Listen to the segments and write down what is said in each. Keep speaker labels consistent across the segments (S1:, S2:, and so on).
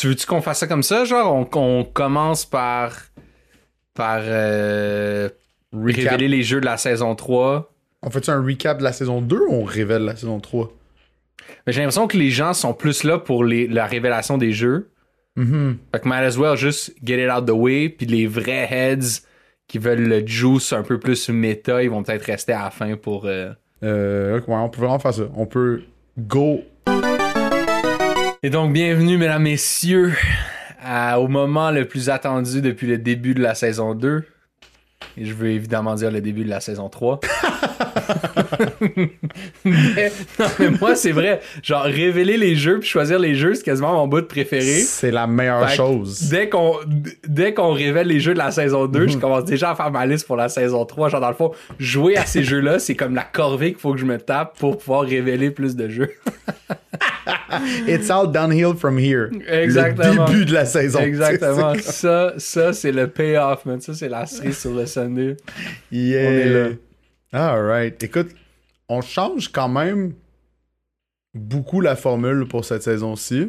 S1: Tu veux-tu qu'on fasse ça comme ça? Genre, on, on commence par. par. euh, révéler les jeux de la saison 3.
S2: On fait un recap de la saison 2 ou on révèle la saison 3?
S1: Mais j'ai l'impression que les gens sont plus là pour les, la révélation des jeux.
S2: Mhm.
S1: Fait que might as well juste get it out the way. Puis les vrais heads qui veulent le juice un peu plus méta, ils vont peut-être rester à la fin pour. euh,
S2: Euh, ouais, on peut vraiment faire ça. On peut go.
S1: Et donc, bienvenue, mesdames, messieurs, au moment le plus attendu depuis le début de la saison 2. Et je veux évidemment dire le début de la saison 3. mais, non, mais moi, c'est vrai. Genre, révéler les jeux puis choisir les jeux, c'est quasiment mon bout de préféré.
S2: C'est la meilleure
S1: Fait
S2: chose.
S1: Dès qu'on dès qu'on révèle les jeux de la saison 2,
S2: Mhm.
S1: je commence déjà à faire ma liste pour la saison 3. Genre, dans le fond, jouer à ces jeux-là, c'est comme la corvée qu'il faut que je me tape pour pouvoir révéler plus de jeux.
S2: It's all downhill from here.
S1: Exactement.
S2: Le début de la saison.
S1: Exactement. Ça, ça c'est le payoff, man. Ça, c'est la cerise sur le
S2: Yeah.
S1: On est là.
S2: Alright. Écoute, on change quand même beaucoup la formule pour cette saison-ci.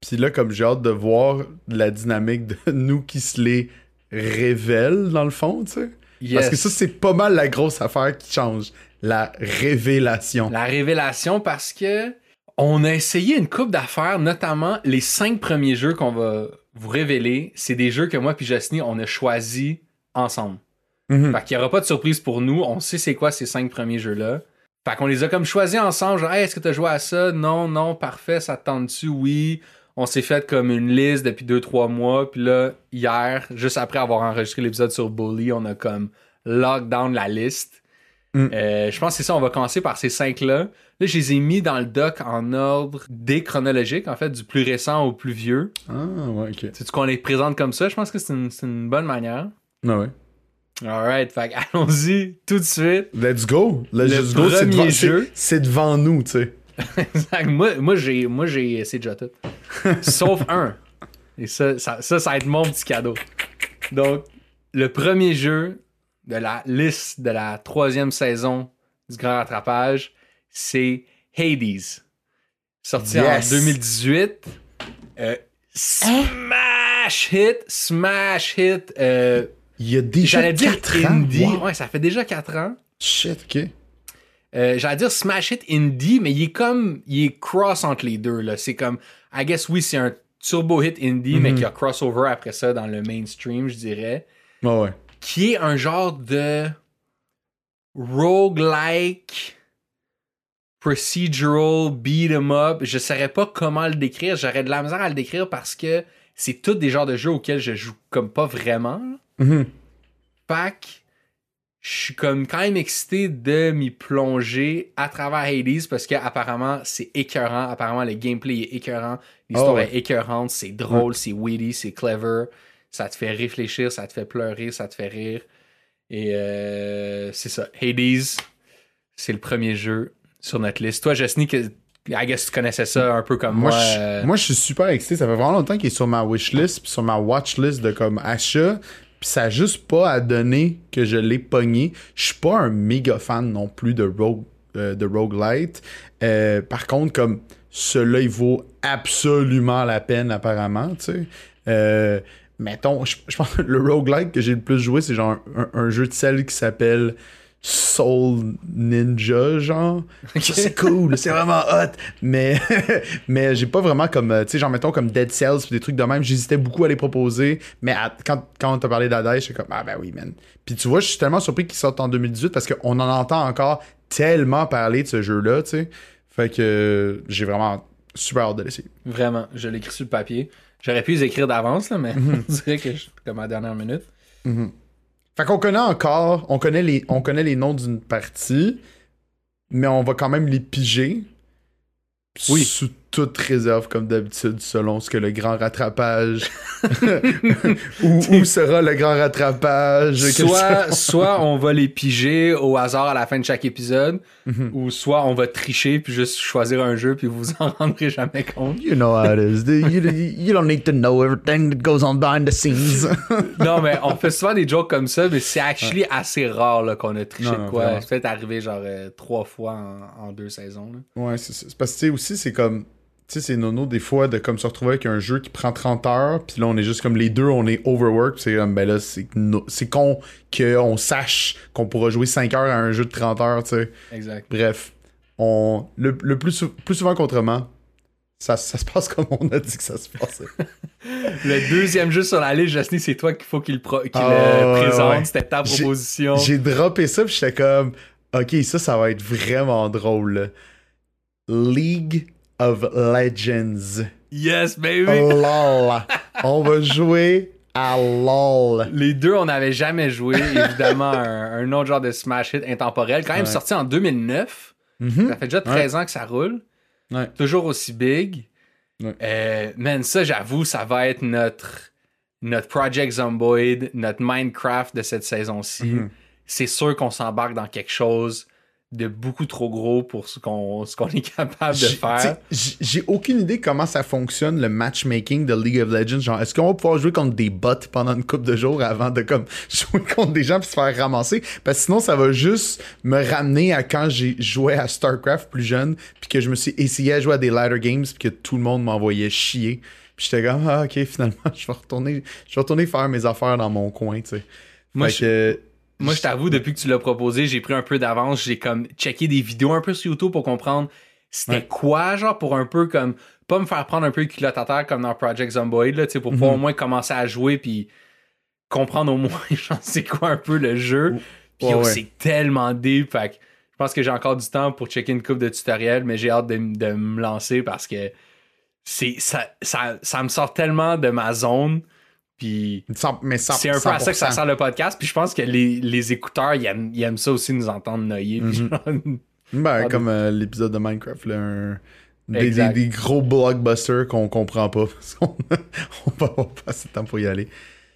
S2: Puis là, comme j'ai hâte de voir la dynamique de nous qui se les révèle, dans le fond, tu sais. Parce que ça, c'est pas mal la grosse affaire qui change. La révélation.
S1: la révélation parce que on a essayé une coupe d'affaires, notamment les cinq premiers jeux qu'on va vous révéler. C'est des jeux que moi puis Justine, on a choisi ensemble.
S2: Mhm.
S1: Fait qu'il n'y aura pas de surprise pour nous. On sait c'est quoi ces cinq premiers jeux-là. Fait qu'on les a comme choisis ensemble. Genre, hey, est-ce que tu as joué à ça? Non, non, parfait, ça te tente-tu? Oui. On s'est fait comme une liste depuis deux, trois mois. Puis là, hier, juste après avoir enregistré l'épisode sur Bully, on a comme lockdown la liste.
S2: Mm.
S1: Euh, je pense que c'est ça, on va commencer par ces cinq-là. Là, je les ai mis dans le doc en ordre déchronologique, en fait, du plus récent au plus vieux.
S2: Ah, ouais, ok.
S1: C'est-tu qu'on les présente comme ça? Je pense que c'est une, c'est une bonne manière.
S2: Ah ouais.
S1: Alright, fait allons-y tout de suite.
S2: Let's go. Let's
S1: Le
S2: go. C'est
S1: premier
S2: devant,
S1: jeu.
S2: c'est- devant nous, tu sais.
S1: Exact. Moi, moi j'ai, moi, j'ai, c'est déjà tout. Sauf un. Et ça, ça, ça, ça va être mon petit cadeau. Donc, le premier jeu de la liste de la troisième saison du Grand Rattrapage, c'est Hades. Sorti
S2: Yes.
S1: en 2018. Euh, smash hit, smash hit. euh,
S2: Il y a déjà
S1: j'allais dire
S2: 4 ans.
S1: indie.
S2: Wow.
S1: Ouais, ça fait déjà 4 ans.
S2: Shit, ok.
S1: Euh, j'allais dire smash hit indie, mais il est comme, il est cross entre les deux, là. C'est comme, I guess, oui, c'est un turbo hit indie, mais qui a crossover après ça dans le mainstream, je dirais.
S2: Ouais, ouais.
S1: Qui est un genre de roguelike procedural beat 'em up. Je saurais pas comment le décrire. J'aurais de la misère à le décrire parce que c'est tous des genres de jeux auxquels je joue comme pas vraiment. Fait que je suis comme quand même excité de m'y plonger à travers Hades parce que apparemment c'est écœurant, apparemment le gameplay est écœurant, l'histoire
S2: Oh ouais.
S1: est écœurante, c'est drôle, c'est witty, c'est clever, ça te fait réfléchir, ça te fait pleurer, ça te fait rire. Et euh, c'est ça, Hades, c'est le premier jeu sur notre liste. Toi, Jessny, que I guess tu connaissais ça un peu comme moi.
S2: Moi, je,
S1: euh,
S2: moi, je suis super excité. Ça fait vraiment longtemps qu'il est sur ma wishlist puis sur ma watchlist de comme achat. Puis ça a juste pas à donner que je l'ai pogné. Je suis pas un méga fan non plus de Rogue, euh, de Roguelite. Euh, par contre, comme celui-là, il vaut absolument la peine, apparemment, tu sais. Euh, mettons, je, je pense que le roguelike que j'ai le plus joué, c'est genre un, un jeu de sel qui s'appelle Soul Ninja, genre. C'est cool, c'est vraiment hot. Mais, mais j'ai pas vraiment comme, euh, tu sais, genre, mettons, comme Dead Cells pis des trucs de même. J'hésitais beaucoup à les proposer. Mais à- quand, quand on t'a parlé d'Adai, j'étais comme, ah ben oui, man. Puis tu vois, je suis tellement surpris qu'il sorte en 2018 parce qu'on en entend encore tellement parler de ce jeu-là, tu sais. Fait que j'ai vraiment super hâte de l'essayer.
S1: Vraiment, je l'ai écrit sur le papier. J'aurais pu les écrire d'avance, là, mais
S2: Mhm.
S1: on dirait que je comme à la dernière minute.
S2: Fait qu'on connaît encore, on connaît les, on connaît les noms d'une partie, mais on va quand même les piger.
S1: Oui.
S2: Sous toute réserve, comme d'habitude, selon ce que le grand rattrapage. où, où sera le grand rattrapage?
S1: Soit, soit on va les piger au hasard à la fin de chaque épisode,
S2: Mhm.
S1: ou soit on va tricher puis juste choisir un jeu puis vous en rendrez jamais compte.
S2: You know how it is. You, you don't need to know everything that goes on behind the scenes.
S1: non, mais on fait souvent des jokes comme ça, mais c'est actually assez rare qu'on a triché
S2: Non,
S1: de quoi. C'est peut-être arrivé genre euh, trois fois en, en deux saisons. là.
S2: Ouais, c'est Parce que tu sais aussi, c'est comme. Tu sais, c'est nono des fois de comme se retrouver avec un jeu qui prend 30 heures, puis là on est juste comme les deux, on est overwork, puis c'est comme ben là, c'est no- con qu'on sache qu'on pourra jouer 5 heures à un jeu de 30 heures, tu sais.
S1: Exact.
S2: Bref, on le, le plus, sou- plus souvent qu'autrement, ça, ça se passe comme on a dit que ça se passait.
S1: Le deuxième jeu sur la liste, Justin, c'est toi qu'il faut qu'il qu'il
S2: Ah,
S1: le
S2: ouais,
S1: présente.
S2: ouais.
S1: C'était ta proposition.
S2: J'ai droppé ça, puis j'étais comme, ok, ça, ça va être vraiment drôle. League of Legends.
S1: Yes, baby!
S2: LOL. on va jouer à LOL.
S1: Les deux, on n'avait jamais joué. Évidemment, un, un autre genre de smash hit intemporel. Quand même
S2: Ouais.
S1: sorti en 2009.
S2: Mhm.
S1: Ça fait déjà 13 ans que ça roule.
S2: Ouais.
S1: Toujours aussi big. Euh, man, ça, j'avoue, ça va être notre, notre Project Zomboid, notre Minecraft de cette saison-ci.
S2: Mhm.
S1: C'est sûr qu'on s'embarque dans quelque chose de beaucoup trop gros pour ce qu'on ce qu'on est capable de faire.
S2: J'ai aucune idée comment ça fonctionne le matchmaking de League of Legends. Genre, est-ce qu'on va pouvoir jouer contre des bots pendant une couple de jours avant de comme jouer contre des gens puis se faire ramasser? Parce que sinon, ça va juste me ramener à quand j'ai joué à StarCraft plus jeune, puis que je me suis essayé à jouer à des ladder games, puis que tout le monde m'envoyait chier. Puis j'étais comme ah ok finalement je vais retourner je vais retourner faire mes affaires dans mon coin tu sais.
S1: Moi,
S2: Fait que,
S1: Moi, je t'avoue, depuis que tu l'as proposé, j'ai pris un peu d'avance. J'ai comme checké des vidéos un peu sur YouTube pour comprendre c'était
S2: Ouais.
S1: quoi, genre, pour un peu comme. Pas me faire prendre un peu le culotte à terre comme dans Project Zomboid, là, tu sais, pour pouvoir au moins commencer à jouer puis comprendre au moins, genre, c'est quoi un peu le jeu. Puis
S2: Ouais,
S1: oh,
S2: ouais.
S1: c'est tellement deep. Fait que je pense que j'ai encore du temps pour checker une coupe de tutoriels, mais j'ai hâte de, de me lancer parce que c'est ça, ça, ça me sort tellement de ma zone. Puis
S2: mais
S1: c'est un peu à ça que ça
S2: 100%.
S1: sert le podcast. Puis je pense que les, les écouteurs, ils aiment, ils aiment ça aussi nous entendre noyer.
S2: Mhm. Ben,
S1: Ah,
S2: comme euh, l'épisode de Minecraft, là, un- des,
S1: Exact.
S2: des- des gros blockbusters qu'on comprend pas parce qu'on on va pas assez de temps pour y aller.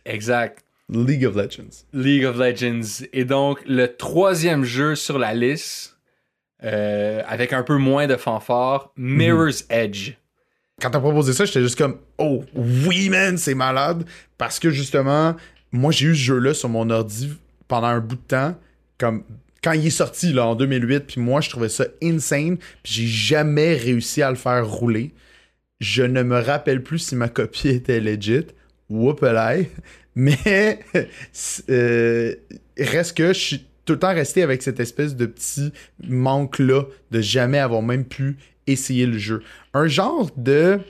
S1: exact.
S2: League of Legends.
S1: League of Legends. Et donc, le troisième jeu sur la liste, euh, avec un peu moins de fanfare, Mirror's Edge.
S2: Quand t'as proposé ça, j'étais juste comme Oh oui man, c'est malade. Parce que justement, moi j'ai eu ce jeu-là sur mon ordi pendant un bout de temps. Comme quand il est sorti là en 2008, puis moi je trouvais ça insane, puis j'ai jamais réussi à le faire rouler. Je ne me rappelle plus si ma copie était legit. Whoopalai. Mais euh, reste que je suis tout le temps resté avec cette espèce de petit manque-là de jamais avoir même pu essayer le jeu. Un genre de.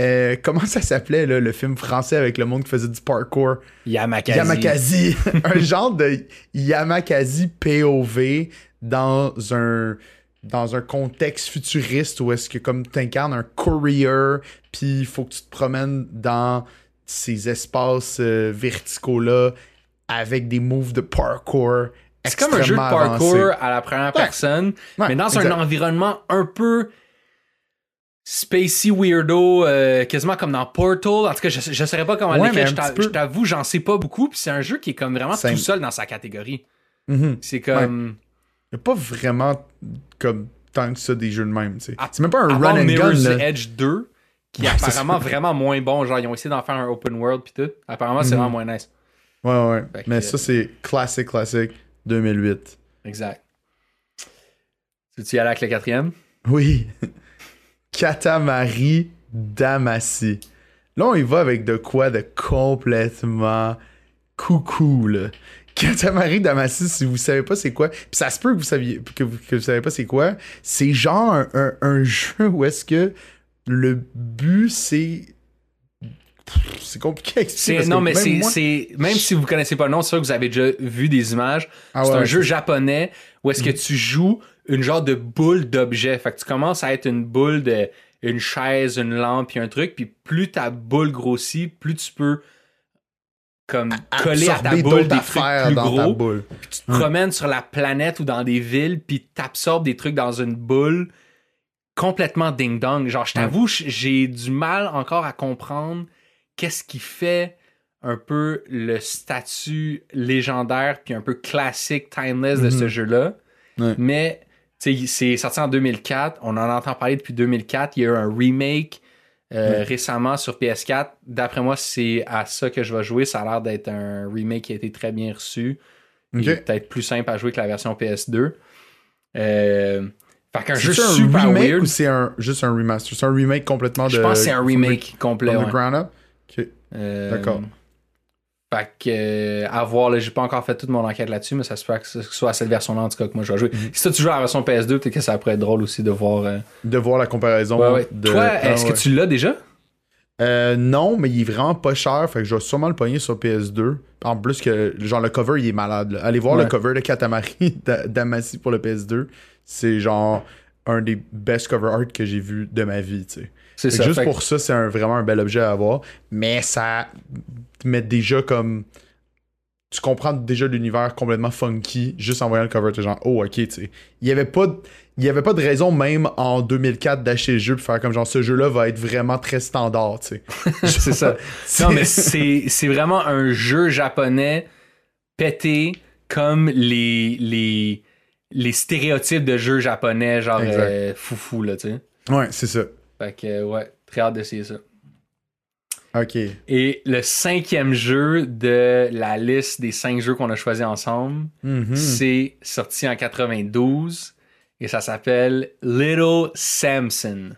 S2: euh, comment ça s'appelait le film français avec le monde qui faisait du parkour?
S1: Yamakasi.
S2: Yamakasi. un genre de Yamakasi POV dans un dans un contexte futuriste où est-ce que comme t'incarnes un courier puis il faut que tu te promènes dans ces espaces euh, verticaux là avec des moves de parkour
S1: C'est comme un jeu de parkour à la première personne,
S2: Ouais,
S1: mais dans
S2: exact.
S1: un environnement un peu spacey weirdo, euh, quasiment comme dans Portal. En tout cas, je, je saurais pas comment
S2: Ouais,
S1: l'écrire. Je t'avoue, j'en sais pas beaucoup. Puis c'est un jeu qui est comme vraiment tout seul dans sa catégorie.
S2: Mhm.
S1: C'est comme.
S2: Il y a pas vraiment comme tant que ça des jeux de même. C'est même pas un run and gun. Là.
S1: Edge 2, qui est
S2: Ouais,
S1: apparemment vraiment moins bon. Genre, ils ont essayé d'en faire un open world puis tout. Apparemment, c'est vraiment moins nice.
S2: Ouais, ouais.
S1: Fait que-
S2: Mais ça, c'est classique, classique 2008.
S1: Exact. Tu y aller avec le quatrième?
S2: Oui. Katamari Damacy. Là, on y va avec de quoi de complètement coucou, là. Katamari Damacy, si vous savez pas c'est quoi, pis ça se peut que vous saviez que vous, que vous savez pas c'est quoi, c'est genre un, un- un jeu où est-ce que le but c'est c'est compliqué à expliquer.
S1: C'est, non, mais
S2: même
S1: c'est,
S2: moi-.
S1: Même si vous connaissez pas le nom, c'est sûr que vous avez déjà vu des images.
S2: Ah
S1: c'est
S2: ouais,
S1: un
S2: ouais,
S1: jeu japonais où est-ce que tu joues une genre de boule d'objet. Fait que tu commences à être une boule de une chaise, une lampe, puis un truc, puis plus ta boule grossit, plus tu peux comme coller à ta boule des trucs
S2: affaires
S1: plus
S2: dans ta
S1: gros.
S2: boule.
S1: Tu te promènes sur la planète ou dans des villes, puis t'absorbes des trucs dans une boule complètement ding-dong. Genre, je t'avoue, j'ai du mal encore à comprendre qu'est-ce qui fait un peu le statut légendaire puis un peu classique, timeless de ce
S2: Mhm.
S1: jeu-là.
S2: Ouais.
S1: Mais, c'est sorti en 2004. On en entend parler depuis 2004. Il y a eu un remake euh, récemment sur PS4. D'après moi, c'est à ça que je vais jouer. Ça a l'air d'être un remake qui a été très bien reçu.
S2: Ok.
S1: Et peut-être plus simple à jouer que la version PS2. Euh, Fait qu'un jeu
S2: C'est un
S1: super
S2: remake
S1: weird.
S2: ou c'est un, juste un remaster? C'est un remake complètement de.
S1: Je pense que c'est un remake complet. Ouais.
S2: up? Ok.
S1: Euh,
S2: D'accord.
S1: Fait que, euh, à voir, là, j'ai pas encore fait toute mon enquête là-dessus, mais ça se peut que ce soit cette version-là, en tout cas, que moi je vais jouer.
S2: Mhm.
S1: Si toi tu joues à la version PS2, peut-être que ça pourrait être drôle aussi de voir. euh,
S2: De voir la comparaison.
S1: Ouais, ouais.
S2: de...
S1: Toi,
S2: Ah,
S1: est-ce
S2: ouais.
S1: que tu l'as déjà?
S2: Euh, non, mais il est vraiment pas cher. Fait que je vais sûrement le pogner sur PS2. En plus que, genre, le cover, il est malade. là. Allez voir le cover de Katamari d'A- d'Amassi pour le PS2. C'est genre un des best cover art que j'ai vu de ma vie, tu sais.
S1: C'est ça.
S2: juste
S1: fait
S2: pour ça, c'est un- vraiment un bel objet à avoir. Mais ça met déjà comme. Tu comprends déjà l'univers complètement funky juste en voyant le cover. T'es genre, oh, ok, tu sais. Il y avait pas de. Il y avait pas de raison, même en 2004, d'acheter le jeu pour faire comme genre ce jeu-là va être vraiment très standard, tu sais.
S1: c'est ça. Non, mais c'est vraiment un jeu japonais pété comme les, les, les stéréotypes de jeux japonais, genre euh, foufou, là, tu sais.
S2: Ouais, c'est ça.
S1: Fait que, ouais, très hâte d'essayer ça.
S2: Ok.
S1: Et le cinquième jeu de la liste des cinq jeux qu'on a choisis ensemble,
S2: Mhm.
S1: c'est sorti en 92 et ça s'appelle Little Samson.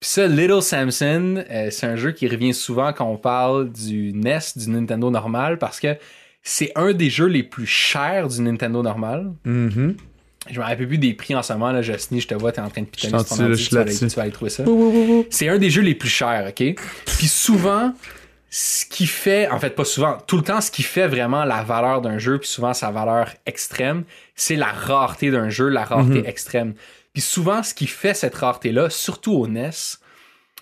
S1: Puis ça, Little Samson, euh, c'est un jeu qui revient souvent quand on parle du NES, du Nintendo normal, parce que c'est un des jeux les plus chers du Nintendo normal.
S2: Mhm.
S1: Je me rappelle plus des prix en ce moment, là, Jocelyne, je te vois, t'es en train de pitonner sur ton ordi, tu vas aller-
S2: là-dessus.
S1: tu vas aller trouver ça. C'est un des jeux les plus chers, OK? Puis souvent, ce qui fait, en fait, pas souvent, tout le temps, ce qui fait vraiment la valeur d'un jeu, puis souvent sa valeur extrême, c'est la rareté d'un jeu, la rareté extrême. Puis souvent, ce qui fait cette rareté-là, surtout au NES,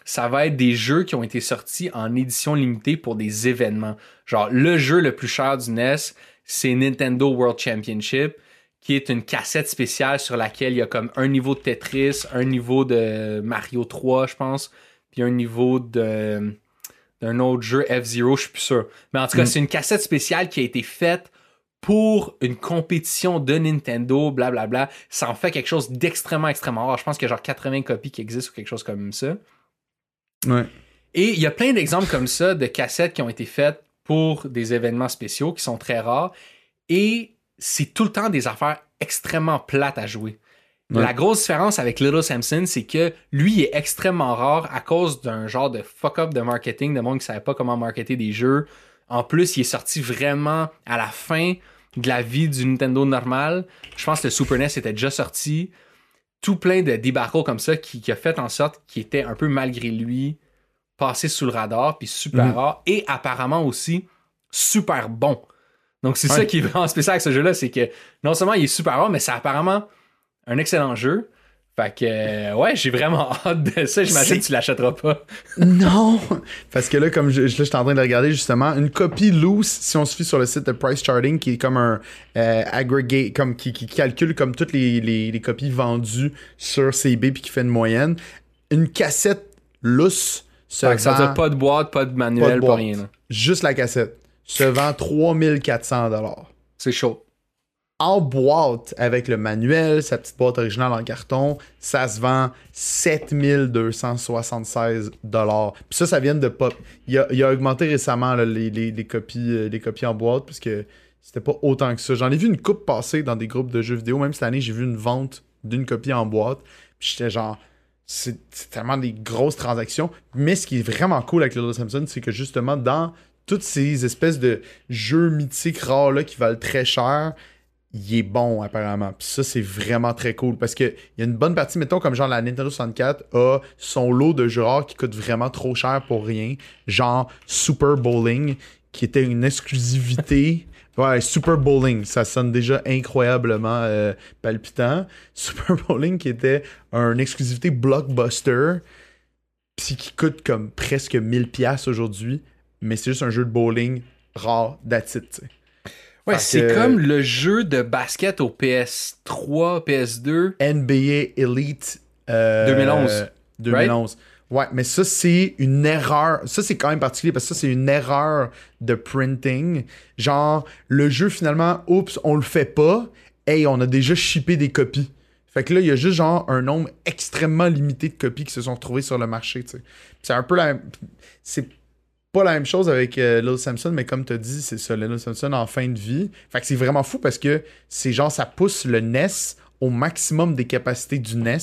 S1: ça va être des jeux qui ont été sortis en édition limitée pour des événements. Genre, le jeu le plus cher du NES, c'est Nintendo World Championship, qui est une cassette spéciale sur laquelle il y a comme un niveau de Tetris, un niveau de Mario 3, je pense, puis un niveau de d'un autre jeu F-Zero, je suis plus sûr. Mais en tout cas, c'est une cassette spéciale qui a été faite pour une compétition de Nintendo, blablabla. Ça en fait quelque chose d'extrêmement, extrêmement rare. Je pense qu'il y a genre 80 copies qui existent ou quelque chose comme ça.
S2: Ouais.
S1: Et il y a plein d'exemples comme ça de cassettes qui ont été faites pour des événements spéciaux qui sont très rares. Et c'est tout le temps des affaires extrêmement plates à jouer.
S2: Ouais.
S1: La grosse différence avec Little Samson, c'est que lui il est extrêmement rare à cause d'un genre de fuck-up de marketing, de monde qui savait pas comment marketer des jeux. En plus, il est sorti vraiment à la fin de la vie du Nintendo normal. Je pense que le Super NES était déjà sorti. Tout plein de débacles comme ça qui, qui a fait en sorte qu'il était un peu malgré lui passé sous le radar, puis super
S2: Mhm.
S1: rare, et apparemment aussi super bon. Donc c'est
S2: Ouais.
S1: ça qui est vraiment spécial avec ce jeu-là, c'est que non seulement il est super rare, mais c'est apparemment un excellent jeu. Fait que, euh, ouais, j'ai vraiment hâte de ça. J'imagine que tu l'achèteras pas.
S2: Non! Parce que là, comme je, je- là, je suis en train de regarder justement, une copie loose, si on se fie sur le site de Price Charting, qui est comme un euh, aggregate, comme qui, qui calcule comme toutes les, les- les copies vendues sur CB puis qui fait une moyenne, une cassette loose se
S1: Fait que ça veut dire pas de boîte, pas de manuel, pas,
S2: boîte.
S1: rien. là.
S2: juste la cassette, se vend 3400 dollars.
S1: C'est chaud.
S2: En boîte, avec le manuel, sa petite boîte originale en carton, ça se vend 7276 dollars. Puis ça, ça vient de pop. Il a, il a augmenté récemment là, les, les- les copies, euh, les copies en boîte parce que c'était pas autant que ça. J'en ai vu une coupe passer dans des groupes de jeux vidéo. Même cette année, j'ai vu une vente d'une copie en boîte. Puis j'étais genre, c'est c'est tellement des grosses transactions. Mais ce qui est vraiment cool avec Little Samson, c'est que justement, dans toutes ces espèces de jeux mythiques rares là, qui valent très cher, il est bon apparemment. Puis ça, c'est vraiment très cool parce que il y a une bonne partie, mettons, comme genre la Nintendo 64 a son lot de jeux rares qui coûtent vraiment trop cher pour rien. Genre Super Bowling, qui était une exclusivité. Ouais, Super Bowling, ça sonne déjà incroyablement euh, palpitant. Super Bowling qui était une exclusivité blockbuster, puis qui coûte comme presque 1000 pièces aujourd'hui, mais c'est juste un jeu de bowling rare d'attitude.
S1: Ouais, c'est
S2: que-
S1: comme le jeu de basket au PS3, PS2.
S2: NBA Elite euh,
S1: 2011,
S2: 2011. Ouais, mais ça, c'est une erreur. Ça, c'est quand même particulier parce que ça, c'est une erreur de printing. Genre, le jeu, finalement, oups, on le fait pas. Hey, on a déjà shippé des copies. Fait que là, il y a juste genre un nombre extrêmement limité de copies qui se sont retrouvées sur le marché. C'est un peu la. C'est pas la même chose avec euh, Lil Samson, mais comme tu as dit, c'est ça, Lil Samson en fin de vie. Fait que c'est vraiment fou parce que c'est genre, ça pousse le NES au maximum des capacités du NES.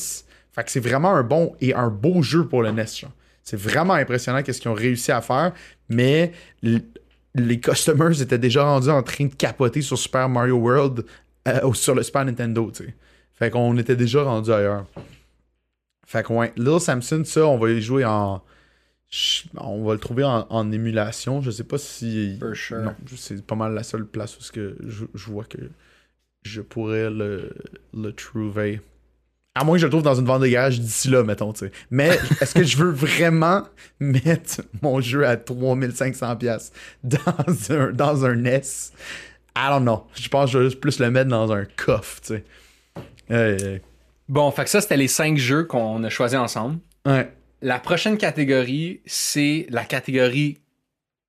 S2: Fait que c'est vraiment un bon et un beau jeu pour le NES. genre. C'est vraiment impressionnant qu'est-ce qu'ils ont réussi à faire, mais les customers étaient déjà rendus en train de capoter sur Super Mario World euh, sur le Super Nintendo, tu sais. Fait qu'on était déjà rendu ailleurs. Fait que ouais, Little Samson, ça, on va y jouer en. On va le trouver en, en émulation. Je sais pas si.
S1: For sure.
S2: Non, c'est pas mal la seule place où ce que je, je vois que je pourrais le, le trouver. À moins que je le trouve dans une vente de garage d'ici là, mettons, tu sais. Mais est-ce que je veux vraiment mettre mon jeu à 3500$ piastres dans un, dans un NES? I don't know. Je pense que je vais juste plus le mettre dans un coffre, tu sais. Euh,
S1: Bon, fait que ça, c'était les cinq jeux qu'on a choisis ensemble.
S2: ouais.
S1: La prochaine catégorie, c'est la catégorie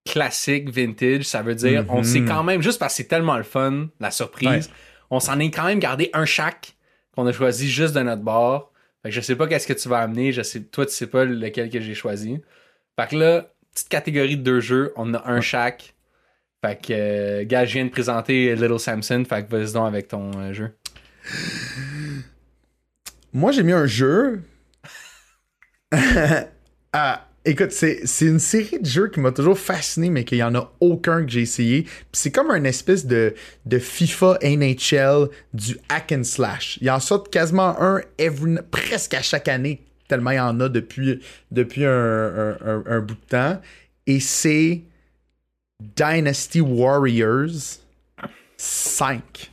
S1: classique, vintage. Ça veut dire,
S2: Mhm.
S1: on sait quand même, juste parce que c'est tellement le fun, la surprise,
S2: Ouais.
S1: on s'en est quand même gardé un chaque qu'on a choisi juste de notre bord. Fait que je sais pas qu'est-ce que tu vas amener. Je sais, toi, tu sais pas lequel que j'ai choisi. Fait que là, petite catégorie de deux jeux, on a un chaque. Fait que, euh, gars, je viens de présenter Little Samson. Fait que vas-y donc avec ton euh, jeu.
S2: Moi, j'ai mis un jeu. ah, écoute, c'est une série de jeux qui m'a toujours fasciné, mais qu'il n'y en a aucun que j'ai essayé. C'est comme un espèce de, de FIFA NHL du hack and slash. Il y en sort quasiment un every- presque à chaque année, tellement il y en a depuis, depuis un, un- un- un bout de temps. Et c'est Dynasty Warriors 5.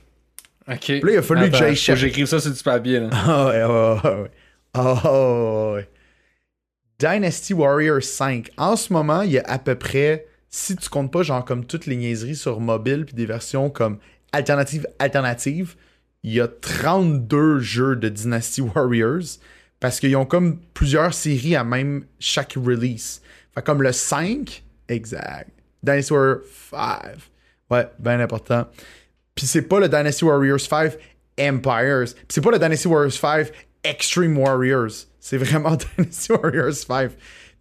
S1: Ok.
S2: Là, il a fallu que
S1: Attends,
S2: j'aille
S1: faut
S2: chercher-
S1: J'écrive ça sur du papier. Là.
S2: Ah ouais, ouais, ouais, ouais. Ah ouais. Dynasty Warrior 5. En ce moment, il y a à peu près, si tu comptes pas genre comme toutes les niaiseries sur mobile puis des versions comme alternatives alternatives, il y a 32 jeux de Dynasty Warriors parce qu'ils ont comme plusieurs séries à même chaque release. Fait comme le 5, exact. Dynasty Warrior 5. Ouais, bien important. Puis c'est pas le Dynasty Warriors 5 Empires. Puis c'est pas le Dynasty Warriors 5 Extreme Warriors. C'est vraiment Dynasty Warriors 5.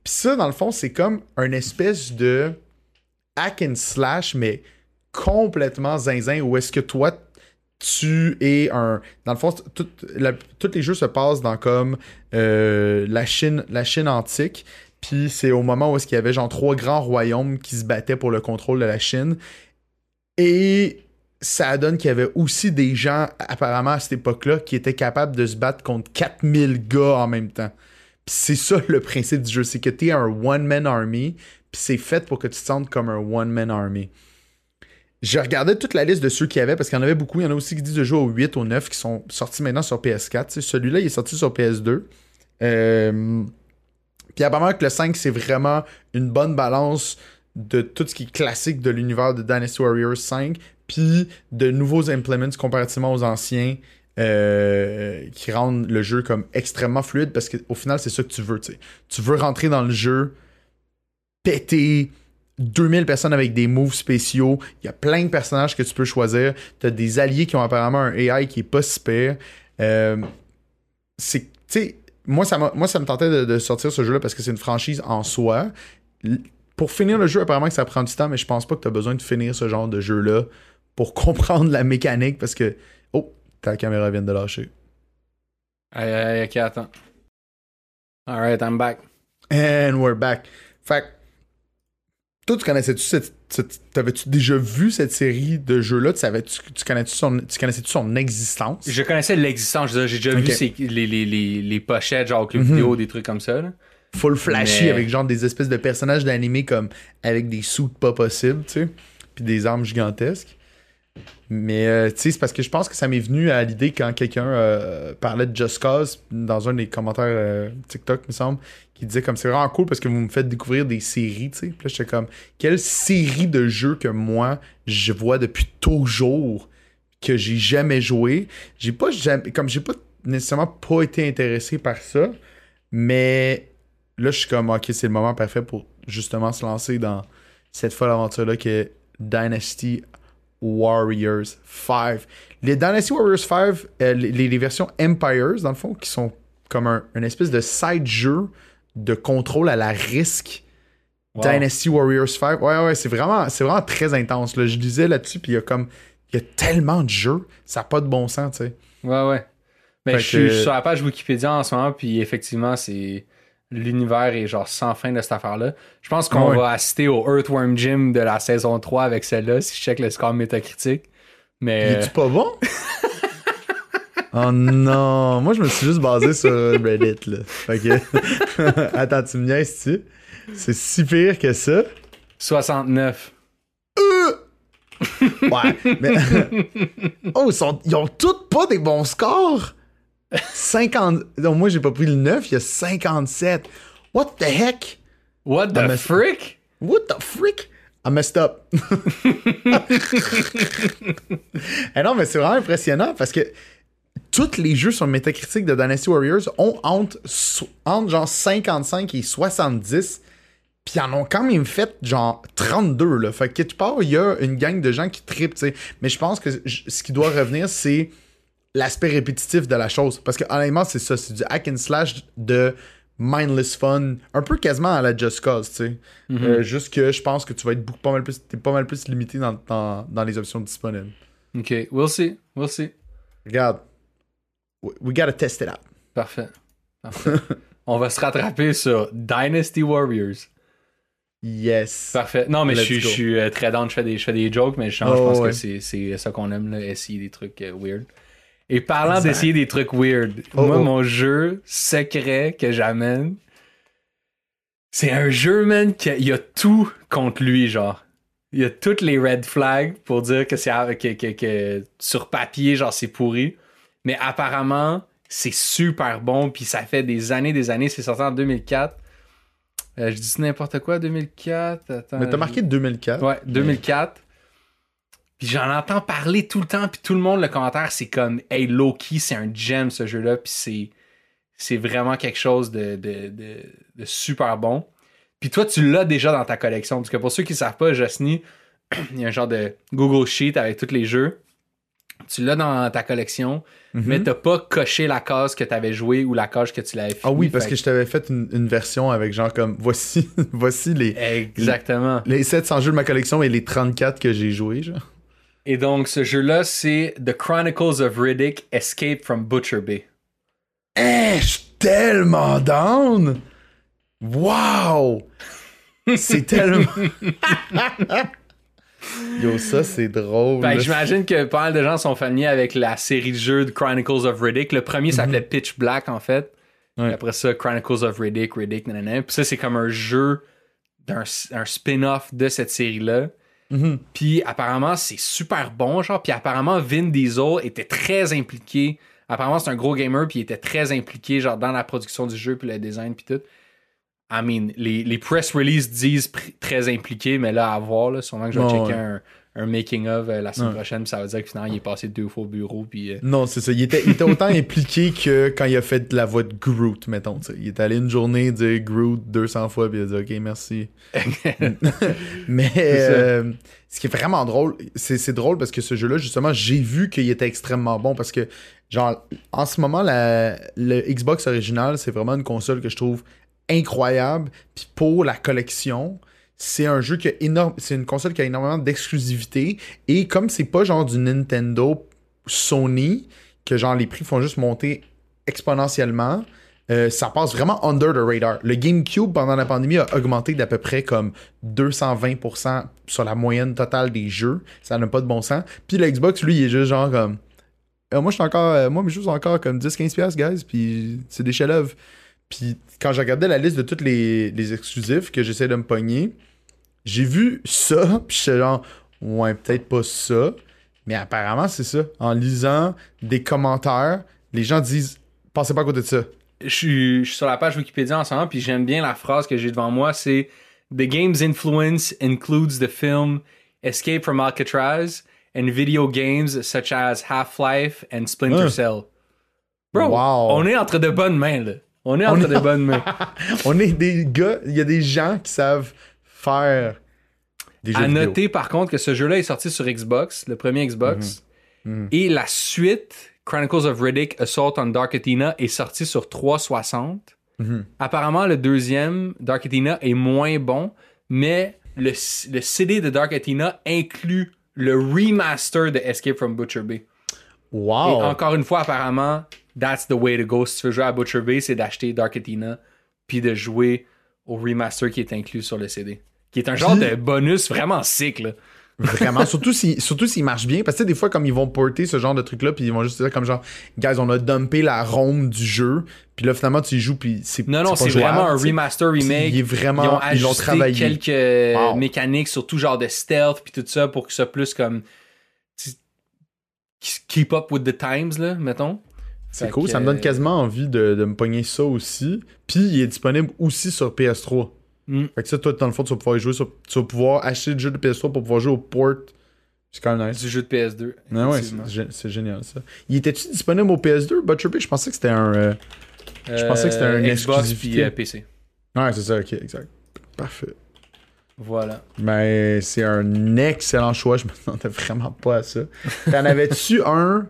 S2: Puis ça, dans le fond, c'est comme un espèce de hack and slash, mais complètement zinzin, où est-ce que toi, tu es un... Dans le fond, tous les jeux se passent dans comme euh, la, Chine, la Chine antique. Puis c'est au moment où est-ce qu'il y avait genre trois grands royaumes qui se battaient pour le contrôle de la Chine. Et ça donne qu'il y avait aussi des gens, apparemment à cette époque-là, qui étaient capables de se battre contre 4000 gars en même temps. Puis c'est ça le principe du jeu, c'est que tu es un one-man army, puis c'est fait pour que tu te sentes comme un one-man army. J'ai regardé toute la liste de ceux qu'il y avait, parce qu'il y en avait beaucoup. Il y en a aussi qui disent de jouer au 8, au 9, qui sont sortis maintenant sur PS4. Tu sais, Celui-là, il est sorti sur PS2. Euh, Puis apparemment que le 5, c'est vraiment une bonne balance de tout ce qui est classique de l'univers de Dynasty Warriors 5, puis de nouveaux implements comparativement aux anciens euh, qui rendent le jeu comme extrêmement fluide parce qu'au final, c'est ça que tu veux. tu veux rentrer dans le jeu, péter 2000 personnes avec des moves spéciaux. Il y a plein de personnages que tu peux choisir. Tu as des alliés qui ont apparemment un AI qui est pas super. Euh, c'est, moi ça, moi, ça me tentait de, sortir ce jeu-là parce que c'est une franchise en soi. Pour finir le jeu, apparemment que ça prend du temps, mais je pense pas que tu as besoin de finir ce genre de jeu-là pour comprendre la mécanique parce que. Oh, ta caméra vient de lâcher.
S1: Aïe, aïe, aïe, ok, attends. Alright, I'm back.
S2: And we're back. Fait toi, tu connaissais-tu cette. cette- T'avais-tu déjà vu cette série de jeux-là? Tu tu connais-tu son, tu connaissais-tu son existence?
S1: Je connaissais l'existence, j'ai déjà vu ces- les, les, les, les pochettes, genre club
S2: Mhm.
S1: vidéo, des trucs comme ça. Là.
S2: Full flashy
S1: Mais-
S2: avec genre des espèces de personnages d'animé comme avec des suits pas possibles, tu sais, puis des armes gigantesques. Mais euh, tu sais, c'est parce que je pense que ça m'est venu à l'idée quand quelqu'un euh, parlait de Just Cause dans un des commentaires euh, TikTok, me semble, qui disait comme c'est vraiment cool parce que vous me faites découvrir des séries, tu sais. Puis là, j'étais comme, quelle série de jeux que moi, je vois depuis toujours que j'ai jamais joué. J'ai pas jamais, comme j'ai pas nécessairement pas été intéressé par ça, mais là, je suis comme, ok, c'est le moment parfait pour justement se lancer dans cette folle aventure-là qui est Dynasty Warriors 5. Les Dynasty Warriors 5, euh, les, les versions Empires, dans le fond, qui sont comme un, une espèce de side-jeu de contrôle à la risque.
S1: Wow.
S2: Dynasty Warriors 5. Ouais, ouais, c'est vraiment, c'est vraiment très intense. Là. Je lisais là-dessus, puis il y a comme. Il y a tellement de jeux, ça n'a pas de bon sens, tu sais.
S1: Ouais, ouais. Ben,
S2: Fait
S1: je, suis,
S2: que-
S1: je suis sur la page Wikipédia en ce moment, puis effectivement, c'est. L'univers est genre sans fin de cette affaire-là. Je pense qu'on va assister au Earthworm Gym de la saison 3 avec celle-là, si je check le score métacritique. Mais.
S2: Es-tu pas bon? oh non, moi je me suis juste basé sur Reddit là. Fait que. Attends, tu me niaises-tu? C'est si pire que ça?
S1: 69.
S2: Ouais, mais. oh, ils, sont... ils ont tous pas des bons scores! 50. Non, moi j'ai pas pris le 9, il y a 57. What the heck?
S1: What the
S2: Ah, mais-
S1: frick?
S2: What the frick? I messed up. Eh non, mais c'est vraiment impressionnant parce que tous les jeux sur Metacritic de Dynasty Warriors ont entre, entre genre 55 et 70. Puis ils en ont quand même fait genre 32. Là. Fait que quelque part, il y a une gang de gens qui sais. Mais je pense que ce qui doit revenir, c'est l'aspect répétitif de la chose. Parce que honnêtement, c'est ça. C'est du hack and slash de mindless fun. Un peu quasiment à la Just Cause, tu sais. Euh, juste que je pense que tu vas être beaucoup, pas mal plus, t'es pas mal plus limité dans, dans, dans les options disponibles.
S1: Ok, we'll see. We'll see.
S2: Regarde. We, gotta test it out.
S1: Parfait. Parfait. On va se rattraper sur Dynasty Warriors.
S2: Yes.
S1: Parfait. Non, mais je
S2: Let's
S1: suis,
S2: go.
S1: je suis euh, très down, je fais des, je fais des jokes, mais je, je
S2: Oh,
S1: pense
S2: ouais.
S1: que c'est, c'est ça qu'on aime, là, essayer des trucs euh, weird. Et parlant
S2: Exact.
S1: d'essayer des trucs weird,
S2: Oh,
S1: moi,
S2: oh.
S1: mon jeu secret que j'amène, c'est un jeu, man, qui a- il y a tout contre lui, genre. Il y a toutes les red flags pour dire que c'est que, que, que sur papier, genre, c'est pourri. Mais apparemment, c'est super bon, puis ça fait des années, des années. C'est sorti en 2004. Euh, je dis n'importe quoi, 2004. Attends,
S2: Mais t'as marqué 2004.
S1: Ouais, 2004. Puis j'en entends parler tout le temps, puis tout le monde, le commentaire, c'est comme, hey, Loki, c'est un gem ce jeu-là, puis c'est, c'est vraiment quelque chose de, de, de, de super bon. Puis toi, tu l'as déjà dans ta collection, parce que pour ceux qui ne savent pas, Josny, il y a un genre de Google Sheet avec tous les jeux. Tu l'as dans ta collection,
S2: Mhm.
S1: mais t'as pas coché la case que tu avais joué ou la case que tu l'avais fini.
S2: Ah oui, parce
S1: Fait
S2: que je t'avais fait une, une version avec genre comme voici, voici les,
S1: Exactement.
S2: les 700 jeux de ma collection et les 34 que j'ai joués. Genre.
S1: Et donc, ce jeu-là, c'est The Chronicles of Riddick Escape from Butcher Bay.
S2: Eh, je suis tellement down! Wow! C'est tellement. Yo, ça c'est drôle.
S1: Ben, j'imagine que pas mal de gens sont familiers avec la série de jeux de Chronicles of Riddick. Le premier s'appelait Pitch Black, en fait.
S2: Ouais.
S1: Après ça, Chronicles of Riddick, Riddick, nanana. Puis ça, c'est comme un jeu d'un un spin-off de cette série-là.
S2: Mhm.
S1: Puis apparemment, c'est super bon, genre. Puis apparemment, Vin Diesel était très impliqué. Apparemment, c'est un gros gamer, puis il était très impliqué, genre, dans la production du jeu, puis le design, puis tout. I mean, les, les press releases disent pr- très impliqué, mais là, à voir, là, sûrement que je vais checker
S2: ouais.
S1: un, un making-of euh, la semaine
S2: Ouais.
S1: prochaine, puis ça veut dire que finalement, il est passé deux fois au bureau, puis... euh,
S2: Non, c'est ça. Il était, il était autant impliqué que quand il a fait de la voix de Groot, mettons. Il est allé une journée dire Groot 200 fois, puis il a dit OK, merci. Mais euh, ce qui est vraiment drôle, c'est c'est drôle parce que ce jeu-là, justement, j'ai vu qu'il était extrêmement bon parce que, genre, en ce moment, la, le Xbox original, c'est vraiment une console que je trouve incroyable. Puis pour la collection, c'est un jeu qui a énorme. C'est une console qui a énormément d'exclusivité. Et comme c'est pas genre du Nintendo Sony, que genre les prix font juste monter exponentiellement. euh, ça passe vraiment under the radar. Le GameCube, pendant la pandémie, a augmenté d'à peu près comme 220% sur la moyenne totale des jeux. Ça n'a pas de bon sens. Puis le Xbox, lui, il est juste genre comme. Euh, moi, je suis encore. euh, moi, mes jeux sont encore comme 10-15$, piastres, guys. Puis c'est des chefs-d'œuvre. Puis quand je regardais la liste de tous les, les exclusifs que j'essaie de me pogner, j'ai vu ça. Puis j'étais genre, ouais, peut-être pas ça. Mais apparemment, c'est ça. En lisant des commentaires, les gens disent, passez pas à côté de ça.
S1: je suis, je suis sur la page Wikipédia en ce moment, puis j'aime bien la phrase que j'ai devant moi, c'est The game's influence includes the film Escape from Alcatraz and video games such as Half-Life and Splinter
S2: Ah.
S1: Cell. Bro,
S2: Wow.
S1: on est entre de bonnes mains, là. On est entre
S2: est-
S1: de bonnes mains.
S2: On est des gars, il y a des gens qui savent faire des jeux
S1: À
S2: vidéo.
S1: noter par contre que ce jeu-là est sorti sur Xbox, le premier Xbox,
S2: Mhm.
S1: et la suite, Chronicles of Riddick Assault on Dark Athena, est sorti sur 360.
S2: Mhm.
S1: Apparemment, le deuxième, Dark Athena, est moins bon, mais le, le CD de Dark Athena inclut le remaster de Escape from Butcher Bay.
S2: Wow.
S1: Et encore une fois, apparemment, that's the way to go. Si tu veux jouer à Butcher Bay, c'est d'acheter Dark Athena puis de jouer au remaster qui est inclus sur le CD. Qui est un genre de bonus vraiment sick, là.
S2: Vraiment, surtout s'il surtout s'il marche bien. Parce que tu sais, des fois, comme ils vont porter ce genre de truc-là, puis ils vont juste dire comme genre, guys, on a dumpé la Rome du jeu, puis là, finalement, tu y joues, puis c'est
S1: Non, non, c'est vraiment un remaster remake.
S2: il est vraiment-
S1: ils ont
S2: ils
S1: ajusté
S2: travaillé.
S1: quelques
S2: Wow.
S1: mécaniques, surtout genre de stealth puis tout ça pour que ça plus comme keep up with the times là, mettons.
S2: C'est cool,
S1: que,
S2: ça me donne
S1: euh,
S2: quasiment envie de, de me pogner ça aussi. Puis il est disponible aussi sur PS3.
S1: Mm.
S2: Fait que ça, toi, dans le fond, tu vas pouvoir jouer sur, tu vas pouvoir acheter le jeu de PS3 pour pouvoir jouer au port. C'est quand même nice.
S1: du jeu de PS2.
S2: Ouais, ouais, c'est gé- c'est génial ça. Il était-tu disponible au PS2, Butcher? Je pensais que c'était un. euh, je pensais que c'était
S1: Euh,
S2: une
S1: Xbox
S2: exclusivité.
S1: puis euh, PC.
S2: Ouais, c'est ça, ok, exact. Parfait.
S1: Voilà.
S2: Mais c'est un excellent choix, je m'attendais vraiment pas à ça. T'en avais-tu un.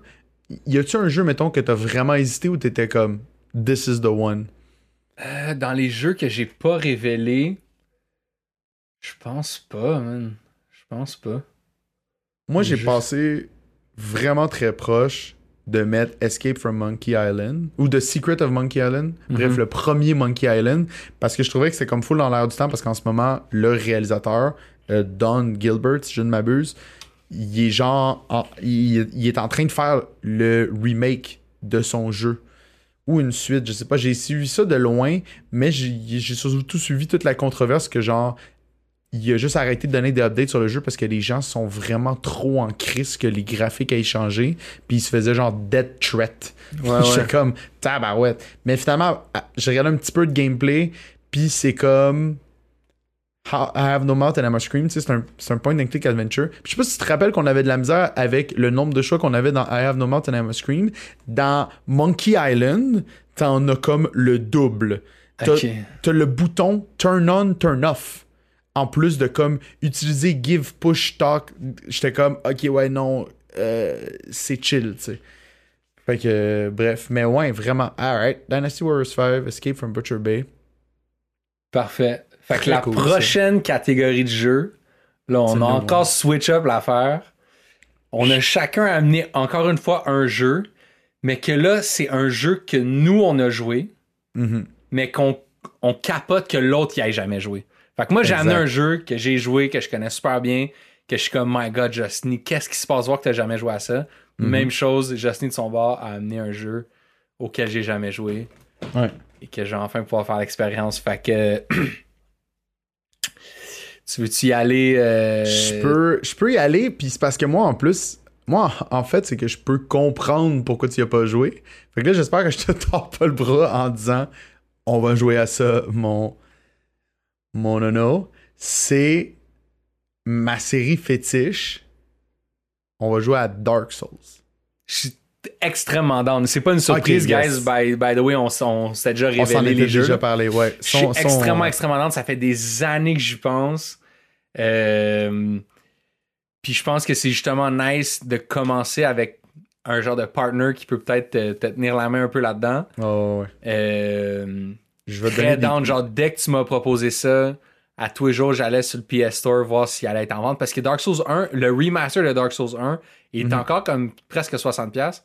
S2: Y a-tu un jeu, mettons, que t'as vraiment hésité ou t'étais comme This is the one?
S1: Euh, dans les jeux que j'ai pas révélés, je pense pas, man. Je pense pas.
S2: Moi, j'ai passé vraiment très proche de mettre Escape from Monkey Island ou The Secret of Monkey Island. Bref,
S1: Mhm.
S2: le premier Monkey Island. Parce que je trouvais que c'était comme full dans l'air du temps parce qu'en ce moment, le réalisateur, euh, Don Gilbert, si je ne m'abuse, il est genre. en- il, il est en train de faire le remake de son jeu. Ou une suite, je sais pas. J'ai suivi ça de loin, mais j'ai surtout suivi toute la controverse que genre il a juste arrêté de donner des updates sur le jeu parce que les gens sont vraiment trop en crise que les graphiques aient changé. Puis il se faisait genre dead threat.
S1: Ouais,
S2: J'étais comme tabarouette. Mais finalement, j'ai regardé un petit peu de gameplay. Puis c'est comme. How- I have no mouth and I must scream. C'est un, point and click adventure. Puis je sais pas si tu te rappelles qu'on avait de la misère avec le nombre de choix qu'on avait dans I have no mouth and I must scream. Dans Monkey Island, t'en as comme le double. T'as le bouton turn on, turn off. En plus de comme utiliser give, push, talk. J'étais comme, ok, ouais, non, euh, c'est chill, tu sais. Fait que, euh, bref, mais ouais, vraiment, alright. Dynasty Warriors 5, Escape from Butcher Bay.
S1: Parfait. Fait que la
S2: cool, ça.
S1: prochaine catégorie de jeu, là, on a encore switch up l'affaire. On a chacun amené encore une fois un jeu, mais que là, c'est un jeu que nous, on a joué,
S2: Mhm.
S1: mais qu'on on capote que l'autre y ait jamais joué. Fait que moi, j'ai amené un jeu que j'ai joué, que je connais super bien, que je suis comme, my god, Justine, qu'est-ce qui se passe voir que t'as jamais joué à ça?
S2: Mhm.
S1: Même chose, Justine de son bord a amené un jeu auquel j'ai jamais joué
S2: Ouais.
S1: et que j'ai enfin pouvoir faire l'expérience. Fait que. tu veux-tu y aller euh,
S2: Je peux, je peux y aller, puis c'est parce que moi, en plus, moi, en fait, c'est que je peux comprendre pourquoi tu y as pas joué. Fait que là, j'espère que je te tords pas le bras en disant on va jouer à ça, mon, mon nono. C'est ma série fétiche. On va jouer à Dark Souls.
S1: Je suis extrêmement down. C'est pas une surprise,
S2: yes.
S1: guys. By, by the way, on, on s'est déjà
S2: On s'en
S1: révélé
S2: était
S1: les jeux.
S2: déjà parlé, ouais.
S1: Je suis
S2: son-
S1: extrêmement, extrêmement down. Ça fait des années que j'y pense. Euh, Puis je pense que c'est justement nice de commencer avec un genre de partner qui peut peut-être te, te tenir la main un peu là-dedans.
S2: Oh, ouais.
S1: Euh,
S2: Je te
S1: très
S2: des-
S1: down. Genre, dès que tu m'as proposé ça, à tous les jours, j'allais sur le PS Store voir s'il allait être en vente. Parce que Dark Souls 1, le remaster de Dark Souls 1, il est encore comme presque 60$.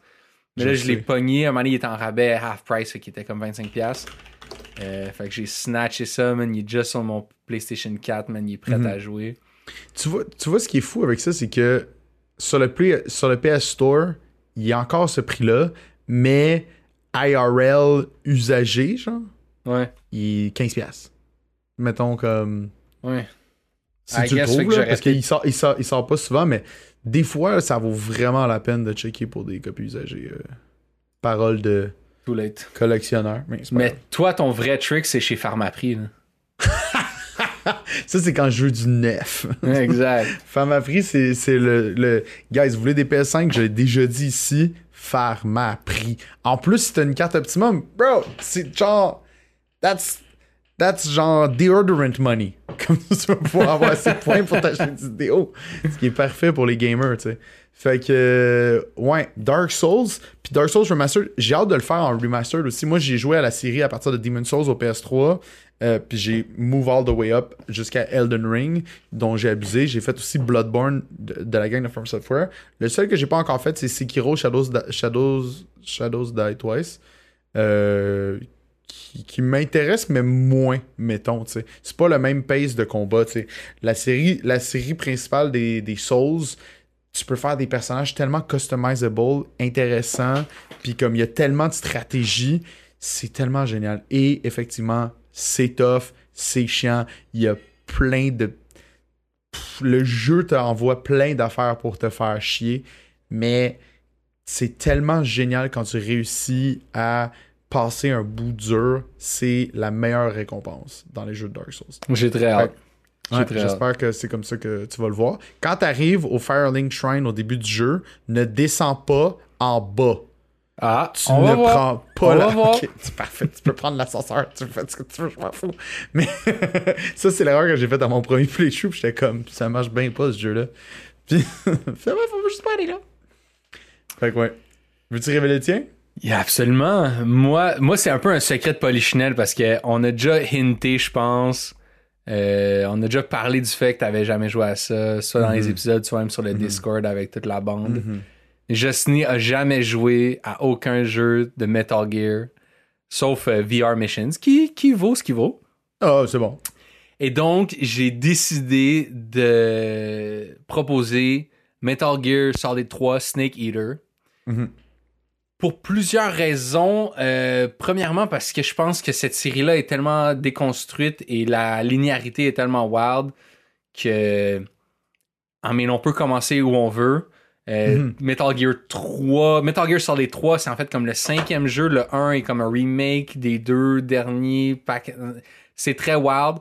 S1: Mais
S2: Mhm. Je
S1: là, je l'ai pogné. Un moment donné, il était en rabais, half price, qu'il était comme 25$. Euh, fait que j'ai snatché ça, man. Il est déjà sur mon PlayStation 4, man. Il est prêt
S2: Mhm.
S1: à jouer.
S2: Tu vois, tu vois ce qui est fou avec ça, c'est que sur le, sur le PS Store, il y a encore ce prix-là, mais IRL usagé, genre,
S1: Ouais,
S2: il est 15$. Mettons comme.
S1: ouais.
S2: Si
S1: I
S2: tu le trouves, là, parce qu'il sort, il sort, il sort pas souvent, mais des fois, ça vaut vraiment la peine de checker pour des copies usagées. euh, parole de
S1: Too late.
S2: collectionneur. Mais,
S1: Mais toi, ton vrai trick, c'est chez Pharmaprix.
S2: ça, c'est quand je veux du neuf.
S1: exact.
S2: Pharmaprix, c'est c'est le, le. Guys, vous voulez des PS5, je l'ai déjà dit ici. Pharmaprix. En plus, si t'as une carte Optimum, bro, c'est genre. That's. That's genre deodorant money. Comme ça, tu vas pouvoir avoir assez de points pour t'acheter du déo. Ce qui est parfait pour les gamers, tu sais. Fait que, euh, ouais, Dark Souls. Puis Dark Souls Remastered, j'ai hâte de le faire en remastered aussi. Moi, j'ai joué à la série à partir de Demon's Souls au PS3. Euh, puis j'ai move all the way up jusqu'à Elden Ring, dont j'ai abusé. J'ai fait aussi Bloodborne de, la gang de From Software. Le seul que j'ai pas encore fait, c'est Sekiro Shadows, Shadows, Shadows Die Twice. Euh, qui, m'intéresse, mais moins, mettons. C'est pas le même pace de combat. La série, la série principale des Souls, tu peux faire des personnages tellement customizable, intéressants, puis comme il y a tellement de stratégie, c'est tellement génial. Et effectivement, c'est tough, c'est chiant, il y a plein de... Pff, le jeu t'envoie plein d'affaires pour te faire chier, mais c'est tellement génial quand tu réussis à passer un bout dur, c'est la meilleure récompense dans les jeux de Dark Souls.
S1: J'ai très hâte.
S2: Ouais. J'espère que c'est comme ça que tu vas le voir. Quand tu arrives au Firelink Shrine au début du jeu, ne descends pas en bas.
S1: Ah,
S2: Tu
S1: on
S2: ne
S1: va voir.
S2: prends pas
S1: On
S2: la...
S1: va voir.
S2: Ok, c'est parfait. Tu peux prendre l'ascenseur. Tu fais ce que tu veux, je m'en fous. Mais ça, c'est l'erreur que j'ai faite à mon premier playthrough. J'étais comme, ça marche bien pas ce jeu-là. Puis, fait, ouais, faut juste pas aller là. Fait que ouais. Veux-tu révéler le tien?
S1: Yeah, absolument. Moi, moi c'est un peu un secret de Polichinelle parce qu'on a déjà hinté, je pense. Euh, on a déjà parlé du fait que t'avais jamais joué à ça, soit dans les épisodes, soit même sur le Discord avec toute la bande. Justini a jamais joué à aucun jeu de Metal Gear, sauf euh, VR Missions, qui, qui vaut ce qui vaut.
S2: Ah, c'est bon.
S1: Et donc, j'ai décidé de proposer Metal Gear Solid 3 Snake Eater. Pour plusieurs raisons. Euh, premièrement, parce que je pense que cette série-là est tellement déconstruite et la linéarité est tellement wild que. Ah, mais on peut commencer où on veut. Euh,
S2: Mhm.
S1: Metal Gear 3. Metal Gear Solid 3, c'est en fait comme le cinquième jeu. Le 1 est comme un remake des deux derniers. C'est très wild.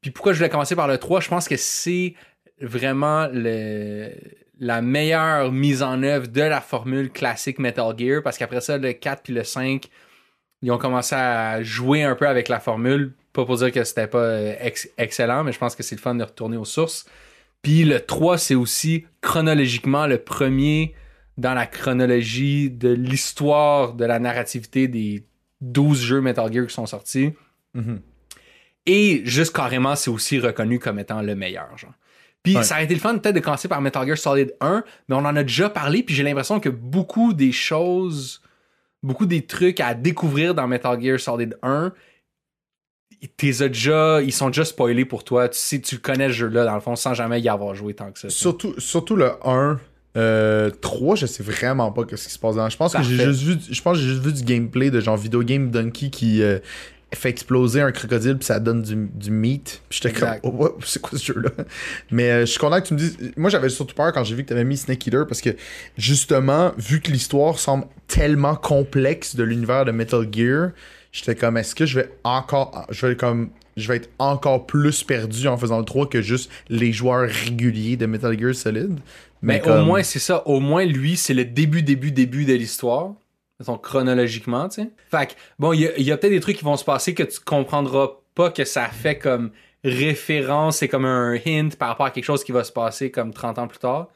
S1: Puis pourquoi je voulais commencer par le 3, je pense que c'est vraiment le, la meilleure mise en œuvre de la formule classique Metal Gear, parce qu'après ça, le 4 puis le 5, ils ont commencé à jouer un peu avec la formule. Pas pour dire que c'était pas euh, ex- excellent, mais je pense que c'est le fun de retourner aux sources. Puis le 3, c'est aussi chronologiquement le premier dans la chronologie de l'histoire de la narrativité des 12 jeux Metal Gear qui sont sortis.
S2: Mhm.
S1: Et juste carrément, c'est aussi reconnu comme étant le meilleur, genre. Puis
S2: Ouais.
S1: ça a été le fun peut-être de commencer par Metal Gear Solid 1, mais on en a déjà parlé, puis j'ai l'impression que beaucoup des choses, beaucoup des trucs à découvrir dans Metal Gear Solid 1, t'es as déjà, ils sont déjà spoilés pour toi. Tu sais, tu connais le jeu-là, dans le fond, sans jamais y avoir joué tant que ça.
S2: Surtout, surtout le 1. Euh, 3, je sais vraiment pas ce qui se passe dedans. Je pense que j'ai juste vu, je pense j'ai juste vu du gameplay de genre Video Game Donkey qui euh, fait exploser un crocodile puis ça donne du, du meat. J'étais comme, oh, c'est quoi ce jeu-là? Mais euh, je suis content que tu me dises. Moi, j'avais surtout peur quand j'ai vu que tu avais mis Snake Eater parce que justement, vu que l'histoire semble tellement complexe de l'univers de Metal Gear, j'étais comme, est-ce que je vais encore, je vais comme, je vais être encore plus perdu en faisant le 3 que juste les joueurs réguliers de Metal Gear Solid?
S1: Mais,
S2: comme-
S1: au moins, c'est ça. Au moins, lui, c'est le début, début, début de l'histoire. Mettons, chronologiquement, tu sais. Fait que, bon, il y a, peut-être des trucs qui vont se passer que tu comprendras pas que ça fait comme référence, c'est comme un hint par rapport à quelque chose qui va se passer comme 30 ans plus tard.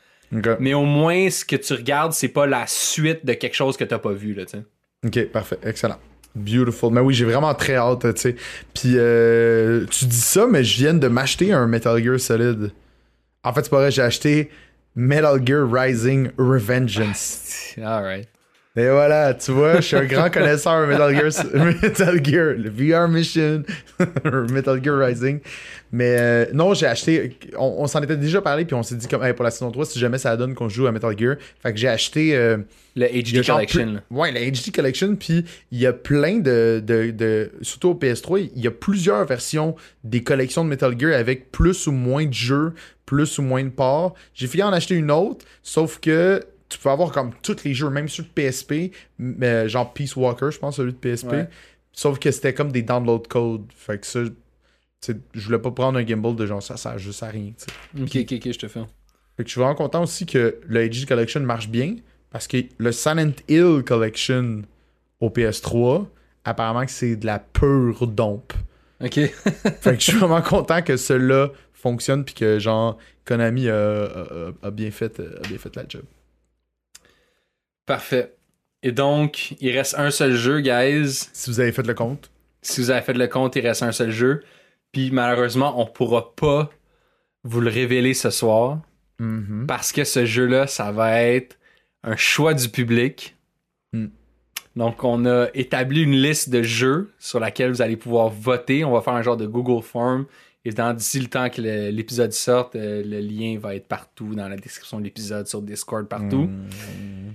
S1: Mais au moins, ce que tu regardes, c'est pas la suite de quelque chose que t'as pas vu, là, tu sais.
S2: Ok, parfait, excellent. Beautiful. Mais oui, j'ai vraiment très hâte, tu sais. Puis euh, tu dis ça, mais je viens de m'acheter un Metal Gear Solid. En fait, c'est pas vrai, j'ai acheté Metal Gear Rising Revengeance.
S1: Alright.
S2: Et voilà, tu vois, je suis un grand connaisseur de Metal Gear, Metal Gear, le VR Mission, Metal Gear Rising. Mais euh, non, j'ai acheté, on, on s'en était déjà parlé, puis on s'est dit comme, hey, pour la saison 3, si jamais ça donne qu'on joue à Metal Gear, fait que j'ai acheté euh,
S1: Le HD Collection.
S2: Ouais, la HD Collection, puis il y a plein de, de, de- Surtout au PS3, il y a plusieurs versions des collections de Metal Gear avec plus ou moins de jeux, plus ou moins de parts. J'ai fini en acheter une autre, sauf que tu peux avoir comme tous les jeux, même sur le PSP, mais genre Peace Walker, je pense, celui de PSP.
S1: Ouais.
S2: Sauf que c'était comme des download codes. Fait que ça, je voulais pas prendre un gimbal de genre ça, ça sert juste à rien.
S1: Ok, ok, ok, je te fais.
S2: Fait que je suis vraiment content aussi que le HD Collection marche bien parce que le Silent Hill Collection au PS3, apparemment que c'est de la pure dompe.
S1: Ok.
S2: fait que je suis vraiment content que cela fonctionne puis que genre Konami a, a- a bien, fait, a bien fait la job.
S1: Parfait. Et donc, il reste un seul jeu, guys.
S2: Si vous avez fait le compte.
S1: Si vous avez fait le compte, il reste un seul jeu. Puis malheureusement, on pourra pas vous le révéler ce soir.
S2: Mhm.
S1: Parce que ce jeu-là, ça va être un choix du public.
S2: Mm.
S1: Donc, on a établi une liste de jeux sur laquelle vous allez pouvoir voter. On va faire un genre de Google Form. Évidemment, d'ici le temps que l'épisode sorte, euh, le lien va être partout dans la description de l'épisode, sur Discord, partout.
S2: Mm.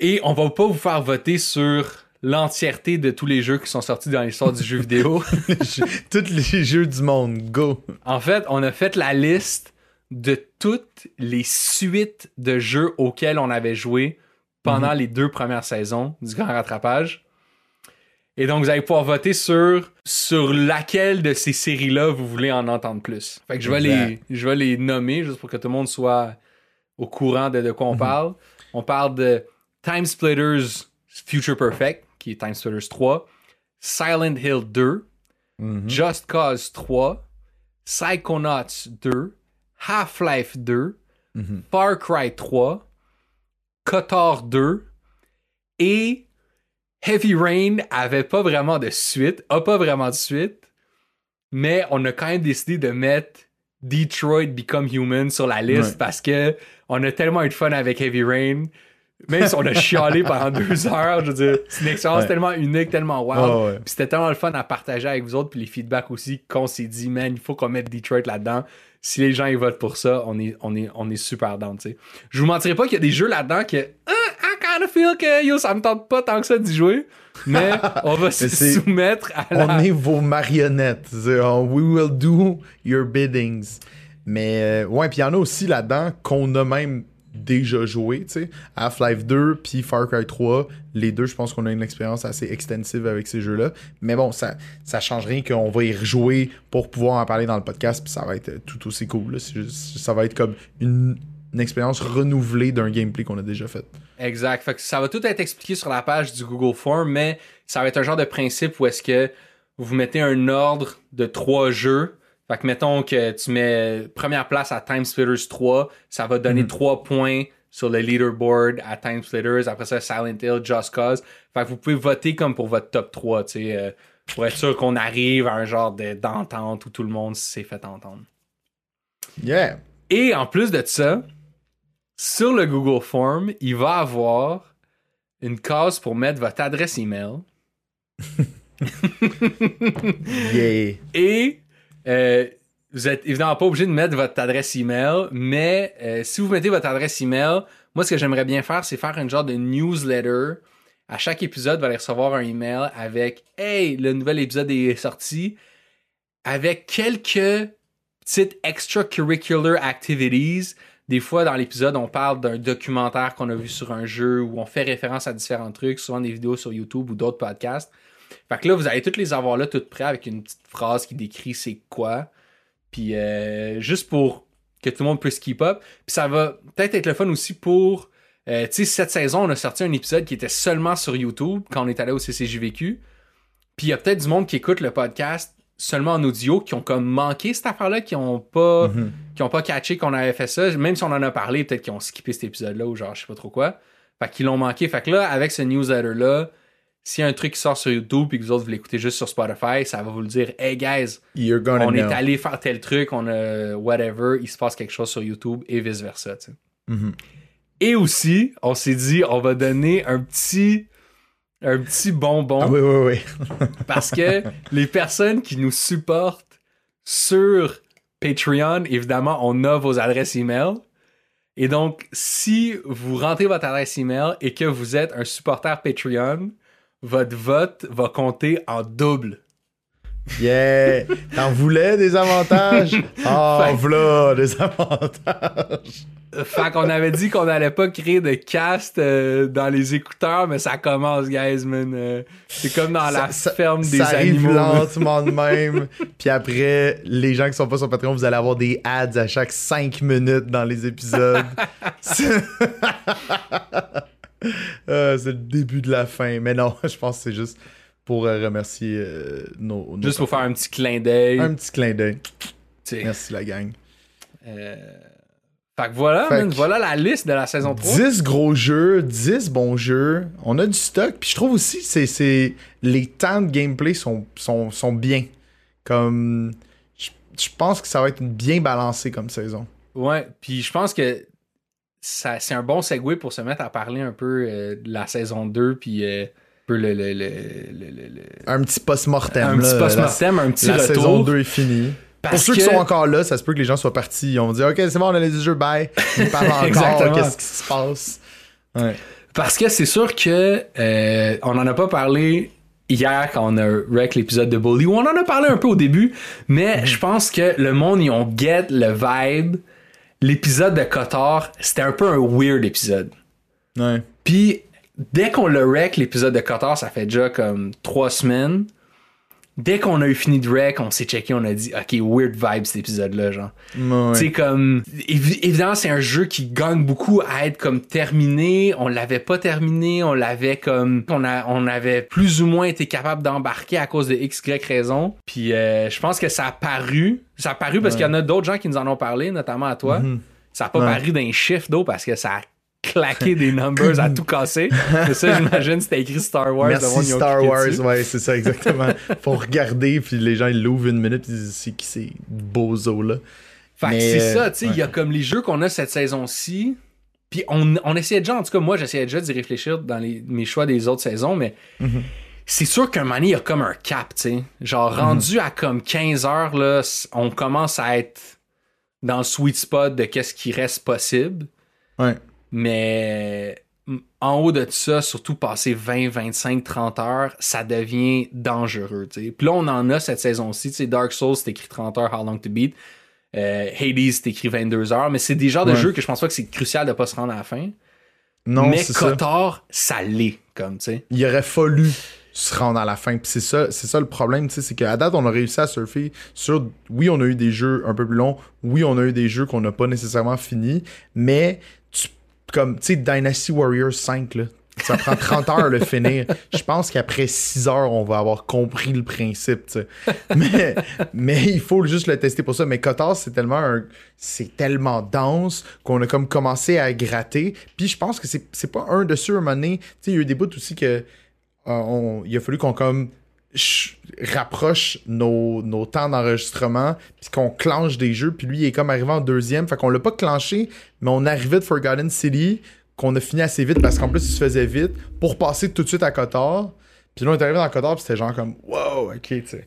S1: Et on va pas vous faire voter sur l'entièreté de tous les jeux qui sont sortis dans l'histoire du jeu vidéo.
S2: Tous les jeux du monde, go!
S1: En fait, on a fait la liste de toutes les suites de jeux auxquels on avait joué pendant les deux premières saisons du Grand Rattrapage. Et donc, vous allez pouvoir voter sur, sur laquelle de ces séries-là vous voulez en entendre plus. Fait que je vais, les, je vais les nommer juste pour que tout le monde soit au courant de, de quoi on parle. On parle de Time Splitters Future Perfect, qui est Time Splitters 3, Silent Hill 2,
S2: Mhm.
S1: Just Cause 3, Psychonauts 2, Half-Life 2,
S2: Mhm.
S1: Far Cry 3, Kotor 2 et Heavy Rain avait pas vraiment de suite, a pas vraiment de suite, mais on a quand même décidé de mettre Detroit Become Human sur la liste
S2: Ouais.
S1: parce que on a tellement eu de fun avec Heavy Rain. Même si on a chialé pendant deux heures, je veux dire, c'est une expérience
S2: Ouais.
S1: tellement unique, tellement wow.
S2: Ouais.
S1: Puis c'était tellement le fun à partager avec vous autres, puis les feedbacks aussi, qu'on s'est dit, man, il faut qu'on mette Detroit là-dedans. Si les gens ils votent pour ça, on est, on est, on est super down, tu sais. Je vous mentirai pas qu'il y a des jeux là-dedans que, ah, I kind of feel que, yo, ça me tente pas tant que ça d'y jouer, mais on va se soumettre à la...
S2: On est vos marionnettes. We will do your biddings. Mais euh, ouais, puis il y en a aussi là-dedans qu'on a même déjà joué, tu sais. Half-Life 2 puis Far Cry 3, les deux, je pense qu'on a une expérience assez extensive avec ces jeux-là. Mais bon, ça ça change rien qu'on va y rejouer pour pouvoir en parler dans le podcast, puis ça va être tout aussi cool. ça va être comme une, expérience renouvelée d'un gameplay qu'on a déjà fait.
S1: Exact. Ça va tout être expliqué sur la page du Google Form, mais ça va être un genre de principe où est-ce que vous mettez un ordre de trois jeux. Fait que mettons que tu mets première place à Time Splitters 3, ça va donner trois points sur le leaderboard à Time Splitters. Après ça, Silent Hill, Just Cause. Fait que vous pouvez voter comme pour votre top 3, tu sais, euh, pour être sûr qu'on arrive à un genre de- d'entente où tout le monde s'est fait entendre.
S2: Yeah!
S1: Et en plus de ça, sur le Google Form, il va avoir une case pour mettre votre adresse email.
S2: Yeah!
S1: Et euh, vous êtes évidemment pas obligé de mettre votre adresse email, mais euh, si vous mettez votre adresse email, moi ce que j'aimerais bien faire, c'est faire une genre de newsletter. À chaque épisode, vous allez recevoir un email avec Hey, le nouvel épisode est sorti, avec quelques petites extracurricular activities. Des fois, dans l'épisode, on parle d'un documentaire qu'on a vu sur un jeu où on fait référence à différents trucs, souvent des vidéos sur YouTube ou d'autres podcasts. Fait que là, vous allez toutes les avoir là, toutes prêtes avec une petite phrase qui décrit c'est quoi. Puis euh, juste pour que tout le monde puisse keep up. Puis ça va peut-être être le fun aussi pour. euh, tu sais, cette saison, on a sorti un épisode qui était seulement sur YouTube quand on est allé au CCJVQ. Puis il y a peut-être du monde qui écoute le podcast seulement en audio, qui ont comme manqué cette affaire-là, qui ont pas,
S2: Mhm.
S1: qui ont pas catché qu'on avait fait ça. Même si on en a parlé, peut-être qu'ils ont skippé cet épisode-là ou genre je sais pas trop quoi. Fait qu'ils l'ont manqué. Fait que là, avec ce newsletter-là, s'il y a un truc qui sort sur YouTube et que vous autres vous l'écoutez juste sur Spotify, ça va vous le dire Hey guys,
S2: You're gonna
S1: on
S2: know.
S1: est allé faire tel truc, on a whatever, il se passe quelque chose sur YouTube et vice-versa. tu sais.
S2: Mhm.
S1: Et aussi, on s'est dit on va donner un petit un petit bonbon
S2: Ah oui, oui, oui.
S1: parce que les personnes qui nous supportent sur Patreon, évidemment, on a vos adresses email. Et donc, si vous rentrez votre adresse email et que vous êtes un supporter Patreon, votre vote va compter en double.
S2: Yeah! T'en voulais des avantages? Oh,
S1: Fait-
S2: voilà, des avantages!
S1: Fait qu'on avait dit qu'on n'allait pas créer de cast euh, dans les écouteurs, mais ça commence, guys, man. Euh, c'est comme dans la
S2: Ça-
S1: ferme des
S2: ça arrive lentement de même. Puis après, les gens qui sont pas sur Patreon, vous allez avoir des ads à chaque 5 minutes dans les épisodes. C'est Euh, c'est le début de la fin. Mais non, je pense que c'est juste pour euh, remercier euh, nos, nos
S1: Juste pour faire un petit clin d'œil.
S2: un petit clin d'œil. Merci la gang.
S1: Euh, Fait que voilà,
S2: Fait
S1: man,
S2: que-
S1: voilà la liste de la saison 3.
S2: 10 gros jeux, 10 bons jeux. On a du stock. Puis je trouve aussi c'est c'est les temps de gameplay sont, sont, sont bien. Comme je, pense que ça va être bien balancé comme saison.
S1: Ouais, puis je pense que c'est un bon segue pour se mettre à parler un peu euh, de la saison 2, puis euh, un peu le, le, le, le-
S2: Un petit post-mortem.
S1: un
S2: là,
S1: petit
S2: la-
S1: post-mortem, un petit
S2: La,
S1: retour.
S2: saison 2 est finie.
S1: Parce
S2: Pour ceux
S1: que-
S2: qui sont encore là, ça se peut que les gens soient partis. Ils ont dit Ok, c'est bon, on a les jeux, bye. Ils parlent encore.
S1: Exactement.
S2: Qu'est-ce qui se passe? Ouais.
S1: Parce que c'est sûr que euh, on en a pas parlé hier quand on a rec l'épisode de Bully, on en a parlé un peu au début, mais je pense que le monde, ils ont get le vibe. L'épisode de Kotor, c'était un peu un weird épisode.
S2: Ouais.
S1: Puis, dès qu'on le rec, l'épisode de Kotor, ça fait déjà comme trois semaines. Dès qu'on a eu fini de rec, on s'est checké, on a dit, OK, weird vibe cet épisode-là, genre.
S2: Ouais.
S1: Tu sais, comme. évi- évidemment, c'est un jeu qui gagne beaucoup à être comme terminé. On l'avait pas terminé. On l'avait comme. On, a, on avait plus ou moins été capable d'embarquer à cause de X, Y raison. Puis euh, je pense que ça a paru. Ça a paru parce qu'il y en a d'autres gens qui nous en ont parlé, notamment à toi. Ça a pas
S2: Ouais.
S1: paru d'un chiffre d'eau parce que ça a claqué des numbers à tout casser. Mais ça, j'imagine, c'était écrit Star Wars.
S2: Merci Star Wars,
S1: dessus.
S2: ouais, c'est ça exactement. Faut regarder, puis les gens ils l'ouvrent une minute, puis ils disent c'est qui ces bozos là.
S1: Fait que
S2: Mais,
S1: c'est
S2: euh,
S1: ça, tu sais, il y a comme les jeux qu'on a cette saison-ci. Puis on, on essayait déjà, en tout cas, moi, j'essayais déjà d'y réfléchir dans les- mes choix des autres saisons, mais
S2: Mhm.
S1: c'est sûr qu'un moment il y a comme un cap, tu sais. Genre,
S2: Mhm.
S1: rendu à comme 15 heures, là, on commence à être dans le sweet spot de qu'est-ce qui reste possible.
S2: Ouais.
S1: Mais en haut de ça, surtout passer 20, 25, 30 heures, ça devient dangereux. tu sais. Puis là, on en a cette saison-ci. Dark Souls, c'est écrit 30 heures, How Long to Beat. Euh, Hades, c'est écrit 22 heures. Mais c'est des genres de jeux que je pense pas que c'est crucial de pas se rendre à la fin.
S2: Non,
S1: mais
S2: c'est ça.
S1: Ça, l'est, comme, tu sais.
S2: Il aurait fallu se rendre à la fin. Puis c'est ça, c'est ça le problème, tu sais, c'est qu'à date, on a réussi à surfer sur. Oui, on a eu des jeux un peu plus longs. Oui, on a eu des jeux qu'on n'a pas nécessairement finis. Mais, comme, tu sais, Dynasty Warriors 5, là, ça prend 30 heures le finir. Je pense qu'après 6 heures, on va avoir compris le principe, tu sais. Mais, mais il faut juste le tester pour ça. Mais Kotar, c'est tellement un- c'est tellement dense qu'on a comme commencé à gratter. Puis je pense que c'est c'est pas un de ceux à un moment donné. Il y a eu des bouts aussi que euh, il a fallu qu'on comme rapproche nos, nos temps d'enregistrement puis qu'on clenche des jeux puis lui il est comme arrivé en deuxième fait qu'on l'a pas clenché mais on arrivait de Forgotten City qu'on a fini assez vite parce qu'en plus il se faisait vite pour passer tout de suite à Kotor. Puis là on est arrivé dans Kotor puis c'était genre comme wow ok tu sais.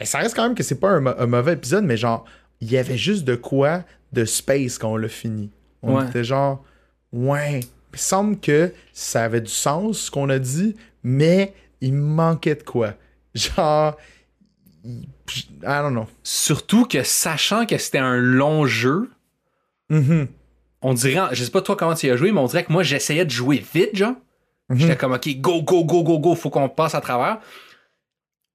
S2: Et ça reste quand même que c'est pas un, mauvais épisode mais genre il y avait juste de quoi de space quand on l'a fini. On
S1: Ouais.
S2: était genre ouais. Il semble que ça avait du sens ce qu'on a dit mais il manquait de quoi genre I don't know
S1: Surtout que sachant que c'était un long jeu,
S2: Mhm.
S1: on dirait, je sais pas toi comment tu y as joué, mais on dirait que moi j'essayais de jouer vite, genre.
S2: Mhm.
S1: J'étais comme, ok, go, go, go, go, go, faut qu'on passe à travers.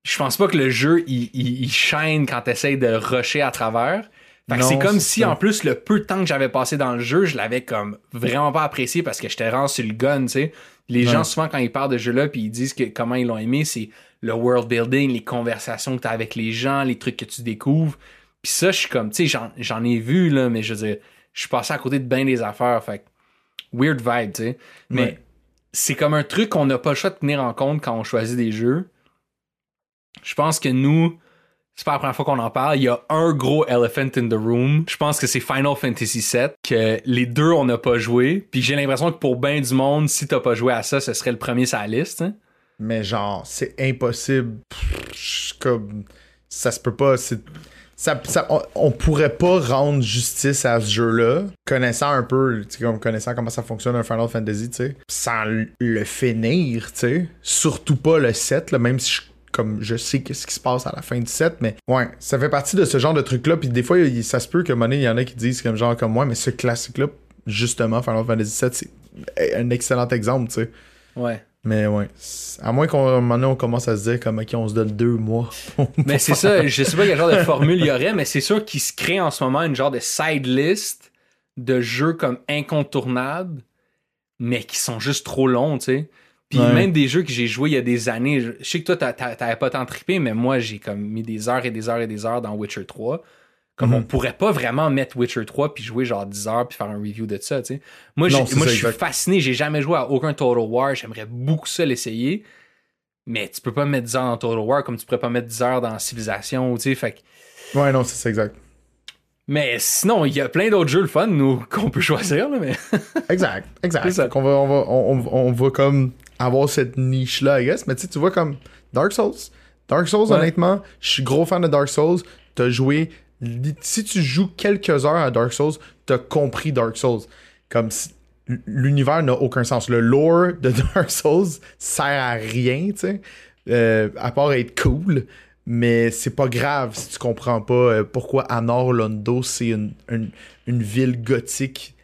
S1: Je pense pas que le jeu, il, il, il shine quand t'essayes de rusher à travers. Fait c'est comme si,
S2: ça.
S1: en plus, le peu de temps que j'avais passé dans le jeu, je l'avais comme vraiment pas apprécié parce que j'étais vraiment sur le gun, tu sais. Les
S2: Ouais.
S1: gens, souvent, quand ils parlent de jeu-là, puis ils disent que comment ils l'ont aimé, c'est le world building, les conversations que t'as avec les gens, les trucs que tu découvres. Puis ça, je suis comme, tu sais, j'en- j'en ai vu, là, mais je veux dire, je suis passé à côté de bien des affaires. Fait que, weird vibe, tu sais. Mais
S2: Ouais.
S1: c'est comme un truc qu'on n'a pas le choix de tenir en compte quand on choisit des jeux. Je pense que nous, c'est pas la première fois qu'on en parle. Il y a un gros elephant in the room. Je pense que c'est Final Fantasy VII, que les deux on n'a pas joué. Puis j'ai l'impression que pour bien du monde, si t'as pas joué à ça, ce serait le premier sur la liste. hein.
S2: mais genre c'est impossible comme ça se peut pas ça, ça- on, pourrait pas rendre justice à ce jeu-là, connaissant un peu, comme connaissant comment ça fonctionne un Final Fantasy, tu sais, sans le- le finir, tu sais. Surtout pas le 7, là, même si je, comme je sais qu'est-ce qui se passe à la fin du 7, mais ouais, ça fait partie de ce genre de truc-là. Puis des fois, il- ça se peut que monnaie, il y en a qui disent comme genre comme moi, mais ce classique-là, justement, Final Fantasy 7, c'est un excellent exemple, tu sais.
S1: Ouais.
S2: Mais ouais. À moins qu'on maintenant on commence à se dire comme ok on se donne deux mois.
S1: Mais c'est ça, je sais pas quel genre de formule il y aurait, mais c'est sûr qu'il se crée en ce moment une genre de side list de jeux comme incontournables, mais qui sont juste trop longs, tu sais. Puis
S2: Ouais.
S1: même des jeux que j'ai joués il y a des années, je sais que toi, t'a- t'a- t'avais pas tant trippé, mais moi, j'ai comme mis des heures et des heures et des heures dans Witcher 3. Comme
S2: Mhm.
S1: on pourrait pas vraiment mettre Witcher 3 puis jouer genre 10 heures puis faire un review de ça, tu sais. Moi,
S2: Non,
S1: je suis fasciné, j'ai jamais joué à aucun Total War, j'aimerais beaucoup ça l'essayer. Mais tu peux pas mettre 10 heures dans Total War comme tu pourrais pas mettre 10 heures dans Civilization, tu sais, fait que-
S2: Ouais, non, c'est exact.
S1: Mais sinon, il y a plein d'autres jeux le fun, nous, qu'on peut choisir, là, mais...
S2: Exact, exact.
S1: C'est ça.
S2: Va, on, va, on, on- on va comme avoir cette niche-là, I guess. Mais tu vois comme Dark Souls. Dark Souls,
S1: Ouais.
S2: honnêtement, je suis gros fan de Dark Souls. T'as joué. Si tu joues quelques heures à Dark Souls, t'as compris Dark Souls. Comme si- l'univers n'a aucun sens. Le lore de Dark Souls sert à rien, tu sais. euh, à part être cool. Mais c'est pas grave si tu comprends pas euh, pourquoi Anor Londo c'est une, une, une ville gothique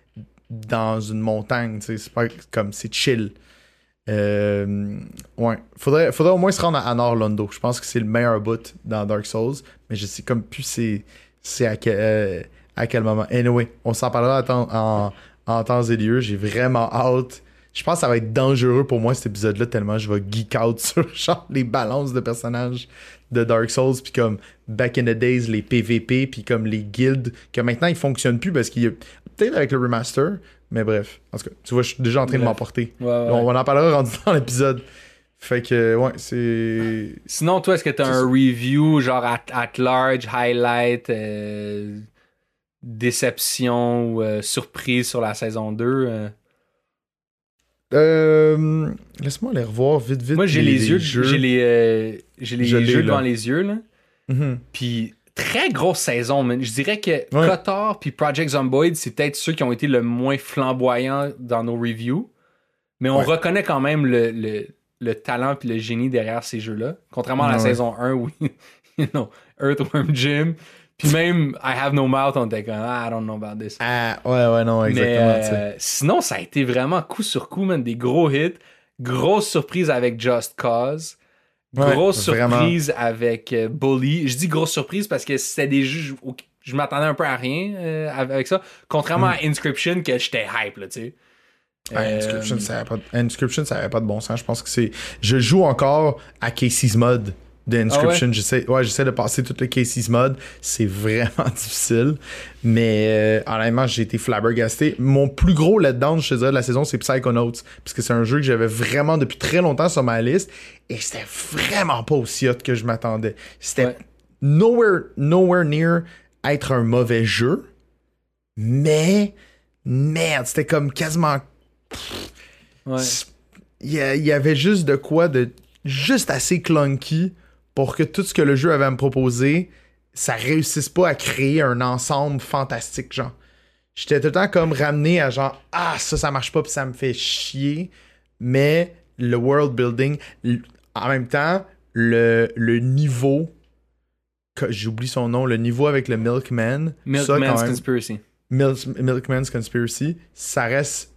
S2: dans une montagne. C'est pas comme c'est chill. Euh, ouais. Faudrait, faudrait au moins se rendre à Anor Londo. Je pense que c'est le meilleur bout dans Dark Souls. Mais je sais comme plus c'est, à, quel, euh, à quel moment. Anyway, on s'en parlera en, en temps et lieu. J'ai vraiment hâte. Je pense que ça va être dangereux pour moi cet épisode-là tellement je vais geek out sur genre les balances de personnages de Dark Souls puis comme back in the days les PVP puis comme les guilds que maintenant ils fonctionnent plus parce qu'il y a peut-être avec le remaster mais bref en tout cas tu vois je suis déjà en train de m'emporter
S1: Ouais, ouais.
S2: on en parlera rendu dans l'épisode fait que ouais c'est
S1: Sinon, toi, est-ce que t'as un review, genre at, at large, highlight, euh, déception ou euh, surprise sur la saison 2? euh?
S2: euh, laisse-moi aller revoir vite vite
S1: Moi, j'ai les, yeux, j'ai les, euh, j'ai les
S2: Je
S1: jeux
S2: là.
S1: devant les yeux, là.
S2: Mhm.
S1: Puis, très grosse saison, man. Je dirais que
S2: Ouais.
S1: Kotor puis Project Zomboid, c'est peut-être ceux qui ont été le moins flamboyants dans nos reviews. Mais on
S2: Ouais.
S1: reconnaît quand même le, le, le talent puis le génie derrière ces jeux-là. Contrairement à la
S2: Ouais.
S1: saison 1 où, you know, Earthworm Jim, puis même I Have No Mouth, on était comme, ah, I don't know about this.
S2: ah ouais ouais non
S1: Mais
S2: exactement tu sais.
S1: euh, sinon, ça a été vraiment coup sur coup, man, des gros hits. Grosse surprise avec Just Cause.
S2: Ouais,
S1: Grosse
S2: vraiment.
S1: surprise avec euh, Bully. Je dis grosse surprise parce que c'était des jeux où je m'attendais un peu à rien euh, avec ça. Contrairement à Inscription, que j'étais hype, là, tu sais.
S2: Ouais,
S1: Euh,
S2: Inscription, ça avait pas de... Inscription, ça avait pas de bon sens. Je pense que c'est. Je joue encore à Casey's Mod de Inscription. J'essaie ouais, j'essaie de passer toutes les Casey's Mod. C'est vraiment difficile. Mais euh, honnêtement, j'ai été flabbergasté. Mon plus gros letdown, je te dirais, de la saison, c'est Psychonauts. Parce que c'est un jeu que j'avais vraiment depuis très longtemps sur ma liste. Et c'était vraiment pas aussi hot que je m'attendais. C'était
S1: Ouais.
S2: nowhere, nowhere near être un mauvais jeu. Mais. Merde, c'était comme quasiment
S1: ouais.
S2: il y, y avait juste de quoi de juste assez clunky pour que tout ce que le jeu avait à me proposer, ça réussisse pas à créer un ensemble fantastique, genre. J'étais tout le temps comme ramené à genre ah ça ça marche pas puis ça me fait chier, mais le world building en même temps le, le niveau que- j'oublie son nom, le niveau avec le Milkman,
S1: Milkman's Conspiracy.
S2: Mil- Milkman's Conspiracy, ça reste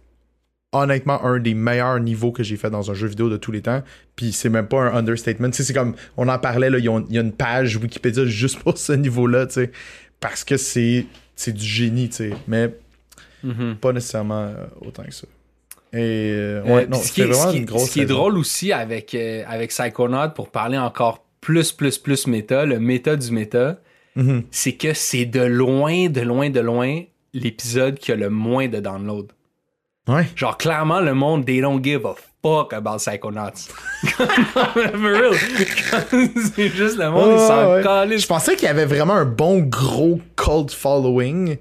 S2: honnêtement un des meilleurs niveaux que j'ai fait dans un jeu vidéo de tous les temps. Puis c'est même pas un understatement. Tu sais, c'est comme, on en parlait, là, il y a une page Wikipédia juste pour ce niveau-là, tu sais. Parce que c'est, c'est du génie, tu sais. Mais
S1: Mhm.
S2: pas nécessairement euh, autant que ça. Et euh,
S1: Euh,
S2: non,
S1: ce qui est- ce qui est-
S2: une grosse
S1: Ce qui est
S2: saison.
S1: drôle aussi avec, euh, avec Psychonaut, pour parler encore plus, plus, plus méta, le méta du méta,
S2: Mhm.
S1: c'est que c'est de loin, de loin, de loin l'épisode qui a le moins de download.
S2: Ouais.
S1: Genre, clairement, le monde, they don't give a fuck about Psychonauts. For real. c'est juste le monde, ils s'en
S2: Ouais. Je pensais qu'il y avait vraiment un bon gros cult following.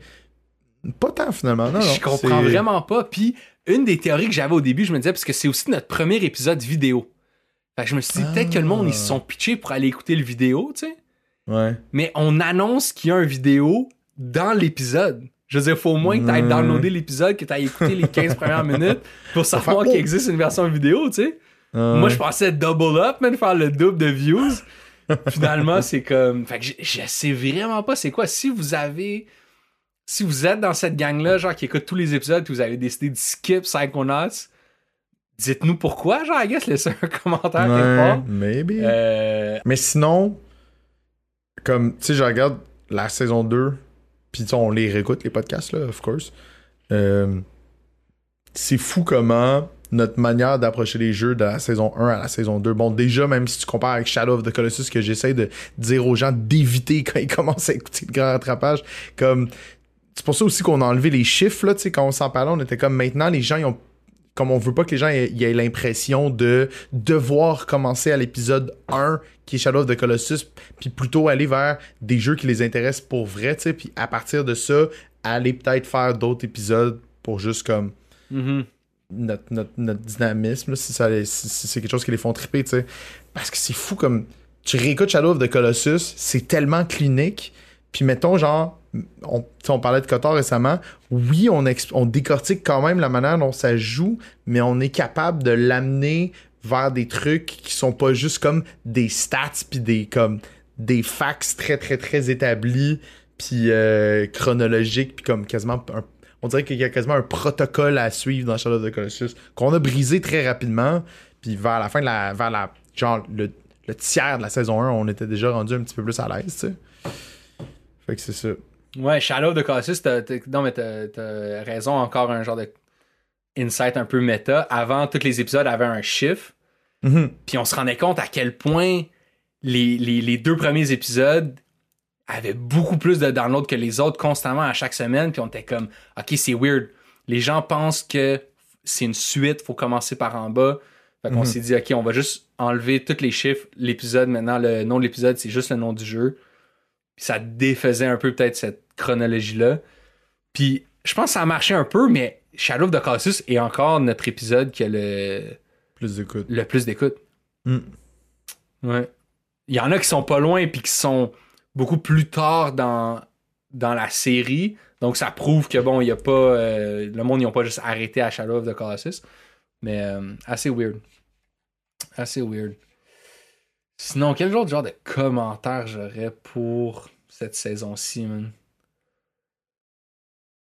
S2: Pas tant finalement, non.
S1: Je comprends vraiment pas. Puis, une des théories que j'avais au début, je me disais, parce que c'est aussi notre premier épisode vidéo. Fait que je me suis dit, peut-être que le monde, ils se sont pitchés pour aller écouter le vidéo, tu sais.
S2: Ouais.
S1: Mais on annonce qu'il y a un vidéo dans l'épisode. Je veux dire, faut au moins que tu ailles downloader l'épisode, que tu ailles écouter les 15 premières minutes pour savoir qu'il existe une version vidéo, tu sais. Moi, je pensais double up, man, faire le double de views. Finalement, c'est comme. Fait que je, je sais vraiment pas c'est quoi. Si vous avez. Si vous êtes dans cette gang-là, genre qui écoute tous les épisodes, que vous avez décidé de skip Psychonauts, dites-nous pourquoi, genre, I guess, laissez un commentaire quelque part.
S2: maybe.
S1: Euh,
S2: Mais sinon, comme, tu sais, je regarde la saison 2, puis on les réécoute, les podcasts, là, of course. Euh, c'est fou comment notre manière d'approcher les jeux de la saison 1 à la saison 2. Bon, déjà, même si tu compares avec Shadow of the Colossus, que j'essaie de dire aux gens d'éviter quand ils commencent à écouter le grand rattrapage, comme c'est pour ça aussi qu'on a enlevé les chiffres, là, tu sais, quand on s'en parlait, on était comme maintenant, les gens, ils ont comme on veut pas que les gens aient, aient l'impression de devoir commencer à l'épisode 1 qui est Shadow of the Colossus puis plutôt aller vers des jeux qui les intéressent pour vrai tu sais puis à partir de ça aller peut-être faire d'autres épisodes pour juste comme
S1: Mhm.
S2: notre, notre, notre dynamisme là, si, ça, si c'est quelque chose qui les font triper tu sais parce que c'est fou comme tu réécoutes Shadow of the Colossus c'est tellement clinique puis mettons genre on, on parlait de Kotor récemment. Oui on, décortique quand même la manière dont ça joue mais on est capable de l'amener vers des trucs qui sont pas juste comme des stats puis des comme des facts très très très établis puis euh, chronologiques puis comme quasiment on dirait qu'il y a quasiment un protocole à suivre dans Shadow of the Colossus qu'on a brisé très rapidement. Puis vers la fin de la vers la genre le, tiers de la saison 1 on était déjà rendu un petit peu plus à l'aise fait que c'est ça
S1: Ouais, Shadow the Colossus, t'as- non, mais t'as t'as raison, encore un genre de insight un peu méta. Avant, tous les épisodes avaient un chiffre,
S2: Mhm.
S1: puis on se rendait compte à quel point les, les, les deux premiers épisodes avaient beaucoup plus de downloads que les autres constamment à chaque semaine, puis on était comme, ok, c'est weird. Les gens pensent que c'est une suite, faut commencer par en bas. Fait qu'on
S2: Mhm.
S1: s'est dit, ok, on va juste enlever tous les chiffres. L'épisode, maintenant, le nom de l'épisode, c'est juste le nom du jeu. Puis ça défaisait un peu peut-être cette chronologie-là. Puis je pense que ça a marché un peu, mais Shadow of the Colossus est encore notre épisode qui a le,
S2: plus d'écoute
S1: le plus d'écoute.
S2: Mm.
S1: Ouais. Il y en a qui sont pas loin puis qui sont beaucoup plus tard dans, dans la série. Donc ça prouve que bon, il y a pas. euh, le monde, ils ont pas juste arrêté à Shadow of the Colossus. Mais euh, assez weird. Assez weird. Sinon, quel genre de commentaires j'aurais pour cette saison-ci, man?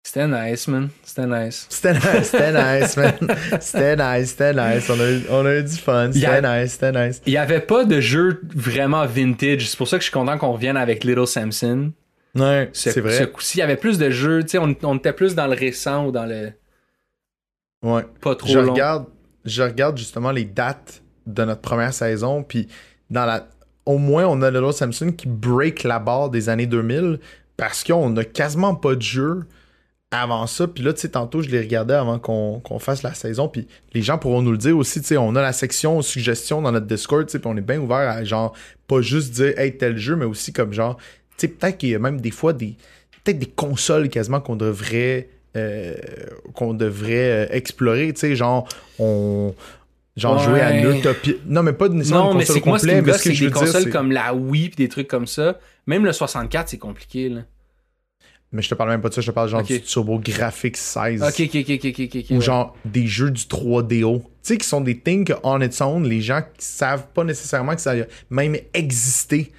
S1: C'était nice, man. C'était nice.
S2: C'était nice, c'était nice, man. C'était nice, c'était nice. On a, eu, on a eu du fun. C'était nice, c'était nice.
S1: Il y avait pas de jeu vraiment vintage. C'est pour ça que je suis content qu'on revienne avec Little Samson.
S2: Ouais,
S1: Ce-
S2: c'est
S1: Ce
S2: vrai.
S1: coup-ci, il y avait plus de jeux. Tu sais, on, on était plus dans le récent ou dans le
S2: Ouais.
S1: pas trop
S2: Je
S1: long.
S2: regarde, je regarde justement les dates de notre première saison, puis au moins on a Little Samson qui break la barre des années 2000 parce qu'on a quasiment pas de jeu avant ça. Puis là, tu sais, tantôt je les regardais avant qu'on fasse la saison, puis les gens pourront nous le dire aussi. Tu sais, on a la section suggestions dans notre Discord, on est bien ouvert à genre pas juste dire hey tel jeu, mais aussi comme genre, tu sais, peut-être qu'il y a même des fois des peut-être des consoles quasiment qu'on devrait euh, qu'on devrait euh, explorer, tu sais, genre on genre
S1: Ouais.
S2: jouer à Nutopia. Non, mais pas nécessairement
S1: Non,
S2: une
S1: mais
S2: console
S1: c'est que moi, ce qui me c'est
S2: je
S1: des
S2: veux dire,
S1: consoles comme la Wii pis des trucs comme ça. Même le 64, c'est compliqué, là.
S2: mais je te parle même pas de ça, je te parle genre du Turbo Graphics 16
S1: Ok, ok, ok, ok, ok, ok.
S2: ou genre des jeux du 3DO. Tu sais, qui sont des things que, on its own, les gens qui savent pas nécessairement que ça a même existé.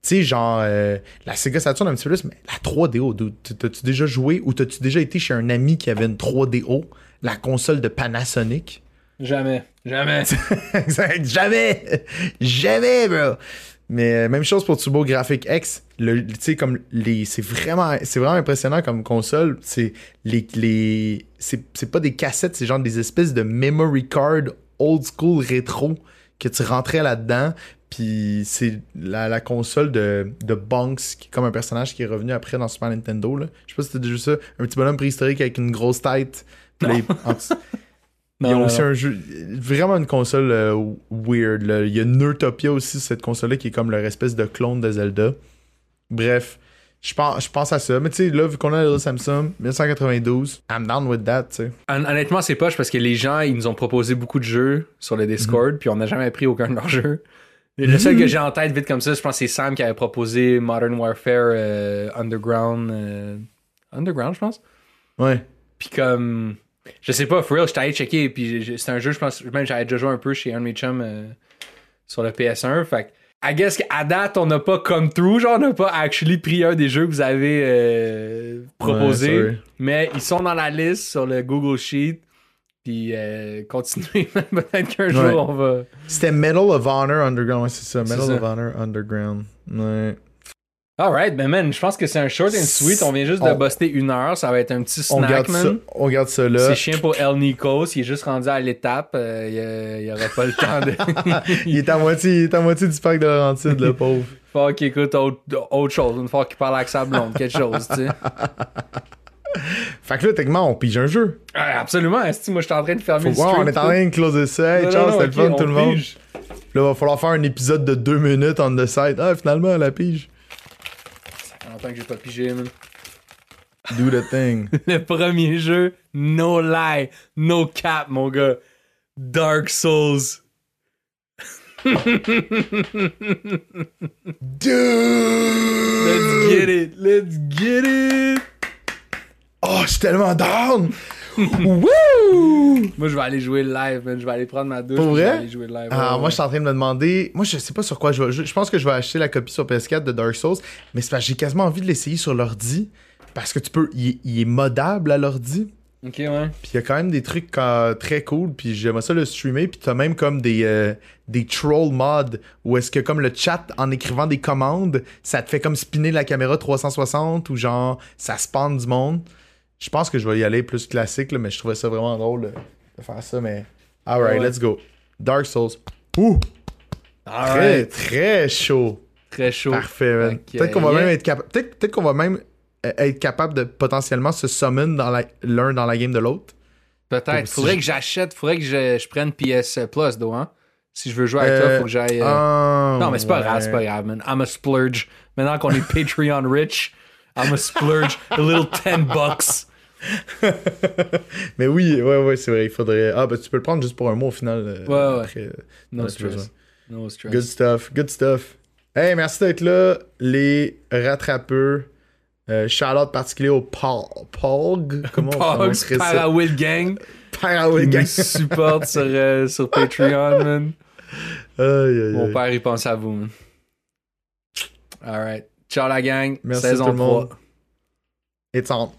S2: Tu sais, genre, euh, la Sega Saturn un petit peu plus, mais la 3DO, dude, t- t'as-tu déjà joué ou t'as-tu déjà été chez un ami qui avait une 3DO, la console de Panasonic?
S1: Jamais. Jamais.
S2: exact, jamais! Jamais, bro! Mais euh, même chose pour Turbo Graphic X. Le, comme les. C'est vraiment, c'est vraiment impressionnant comme console. C'est les. les c'est, c'est pas des cassettes, c'est genre des espèces de memory card old school rétro que tu rentrais là-dedans. Puis c'est la, la console de, de Bunks, qui est comme un personnage qui est revenu après dans Super Nintendo. Là. Je sais pas si t'as déjà vu ça. Un petit bonhomme préhistorique avec une grosse tête. Puis là, il- en dessous-
S1: Non,
S2: il y a
S1: non,
S2: aussi
S1: non.
S2: un jeu, vraiment une console euh, weird. là. Il y a Nerdtopia aussi, cette console-là, qui est comme leur espèce de clone de Zelda. Bref, je pense, je pense à ça. Mais tu sais, là, vu qu'on a le Samsung 1992, I'm down with that, tu sais.
S1: Hon- Honnêtement, c'est poche parce que les gens, ils nous ont proposé beaucoup de jeux sur le Discord,
S2: Mhm.
S1: puis on n'a jamais pris aucun de leurs jeux. Le seul que j'ai en tête, vite comme ça, je pense que c'est Sam qui avait proposé Modern Warfare euh, Underground. euh, Underground, je pense.
S2: Ouais.
S1: Puis comme. Je sais pas, for real, j'étais allé checker, puis c'est un jeu, je pense, même j'avais déjà joué un peu chez un de mes chums euh, sur le PS1. Fait que, I guess qu'à date, on n'a pas come through, genre, on n'a pas actually pris un des jeux que vous avez euh, proposé.
S2: Ouais,
S1: mais ils sont dans la liste sur le Google Sheet. Puis euh, continuez, peut-être qu'un
S2: Ouais.
S1: jour on va.
S2: C'était Medal of Honor Underground, ouais, c'est ça. Medal of Honor Underground. Ouais.
S1: Alright, ben man, je pense que c'est un short and sweet. On vient juste de
S2: On-
S1: buster une heure. Ça va être un petit
S2: On
S1: snack,
S2: garde, ça,
S1: man.
S2: on garde ça là.
S1: C'est chiant pour El Nikos. Il est juste rendu à l'étape. euh, il, il aura pas le temps de.
S2: il, est à moitié, il est à moitié du parc de Laurentide, le pauvre.
S1: Faut qu'il écoute autre, autre chose. Une fois qu'il parle avec sa blonde, quelque chose, tu sais.
S2: Fait que là, techniquement, on pige un jeu.
S1: Ah, absolument. Esti, moi, je suis en train de fermer
S2: Faut
S1: le
S2: voir,
S1: stream.
S2: on est en train de closer ça. Hey,
S1: Non,
S2: ciao, c'était le fun, tout
S1: on
S2: le monde.
S1: pige.
S2: Là, va falloir faire un épisode de deux minutes on the side. Ah, finalement, la pige.
S1: Longtemps que j'ai pas pigé, man.
S2: Do the thing.
S1: Le premier jeu, no lie, no cap, mon gars. Dark Souls.
S2: Dude!
S1: Let's get it. Let's get it.
S2: Oh, je suis tellement down! Woo!
S1: Moi, je vais aller jouer live, man. Je vais aller prendre ma douche.
S2: Pour
S1: puis Je vais
S2: vrai?
S1: aller jouer live.
S2: Ah,
S1: Ouais,
S2: moi, je suis en train de me demander. Moi, je sais pas sur quoi je vais. Je, je pense que je vais acheter la copie sur PS4 de Dark Souls, mais c'est parce que j'ai quasiment envie de l'essayer sur l'ordi. Parce que tu peux. Il, est- il est modable à l'ordi.
S1: Ok, ouais.
S2: Puis il y a quand même des trucs euh, très cool. Puis j'aimerais ça le streamer. Puis t'as même comme des, euh, des troll mods où est-ce que comme le chat, en écrivant des commandes, ça te fait comme spinner la caméra 360 ou genre ça spawn du monde. Je pense que je vais y aller plus classique, là, mais je trouvais ça vraiment drôle de, de faire ça. Mais alright,
S1: Ouais.
S2: let's go. Dark Souls. Ouh! Très, très chaud.
S1: Très chaud.
S2: Parfait, man. Peut-être qu'on va
S1: yeah.
S2: même être capable. Peut-être qu'on va même euh, être capable de potentiellement se summon dans la- l'un dans la game de l'autre.
S1: Peut-être.
S2: Si
S1: Faudrait
S2: je-
S1: que j'achète, faudrait que je, prenne PS Plus, though, hein. Si je veux jouer avec toi,
S2: Euh,
S1: faut que j'aille. euh,
S2: Ah,
S1: Non, mais c'est pas
S2: ouais.
S1: grave, c'est pas grave, man. I'm a splurge. Maintenant qu'on est Patreon rich, I'm a splurge a little 10 bucks.
S2: Mais oui, ouais, ouais, c'est vrai. Il faudrait. Ah, bah tu peux le prendre juste pour un mois au final. euh,
S1: Ouais, ouais.
S2: après, euh,
S1: No stress. No stress.
S2: Good stuff, good stuff. Hey, merci d'être là, les rattrapeurs. Euh, shout-out particulier au Pog. Pog? Comment on prononcerait ça?
S1: Parawill Gang.
S2: Paraway
S1: Qui
S2: Gang.
S1: nous supporte sur, euh, sur Patreon, man.
S2: Aïe, aïe,
S1: Mon père, il pense à vous, man. Alright. Ciao la gang.
S2: Merci
S1: Saison
S2: tout le monde.
S1: 3.
S2: It's on.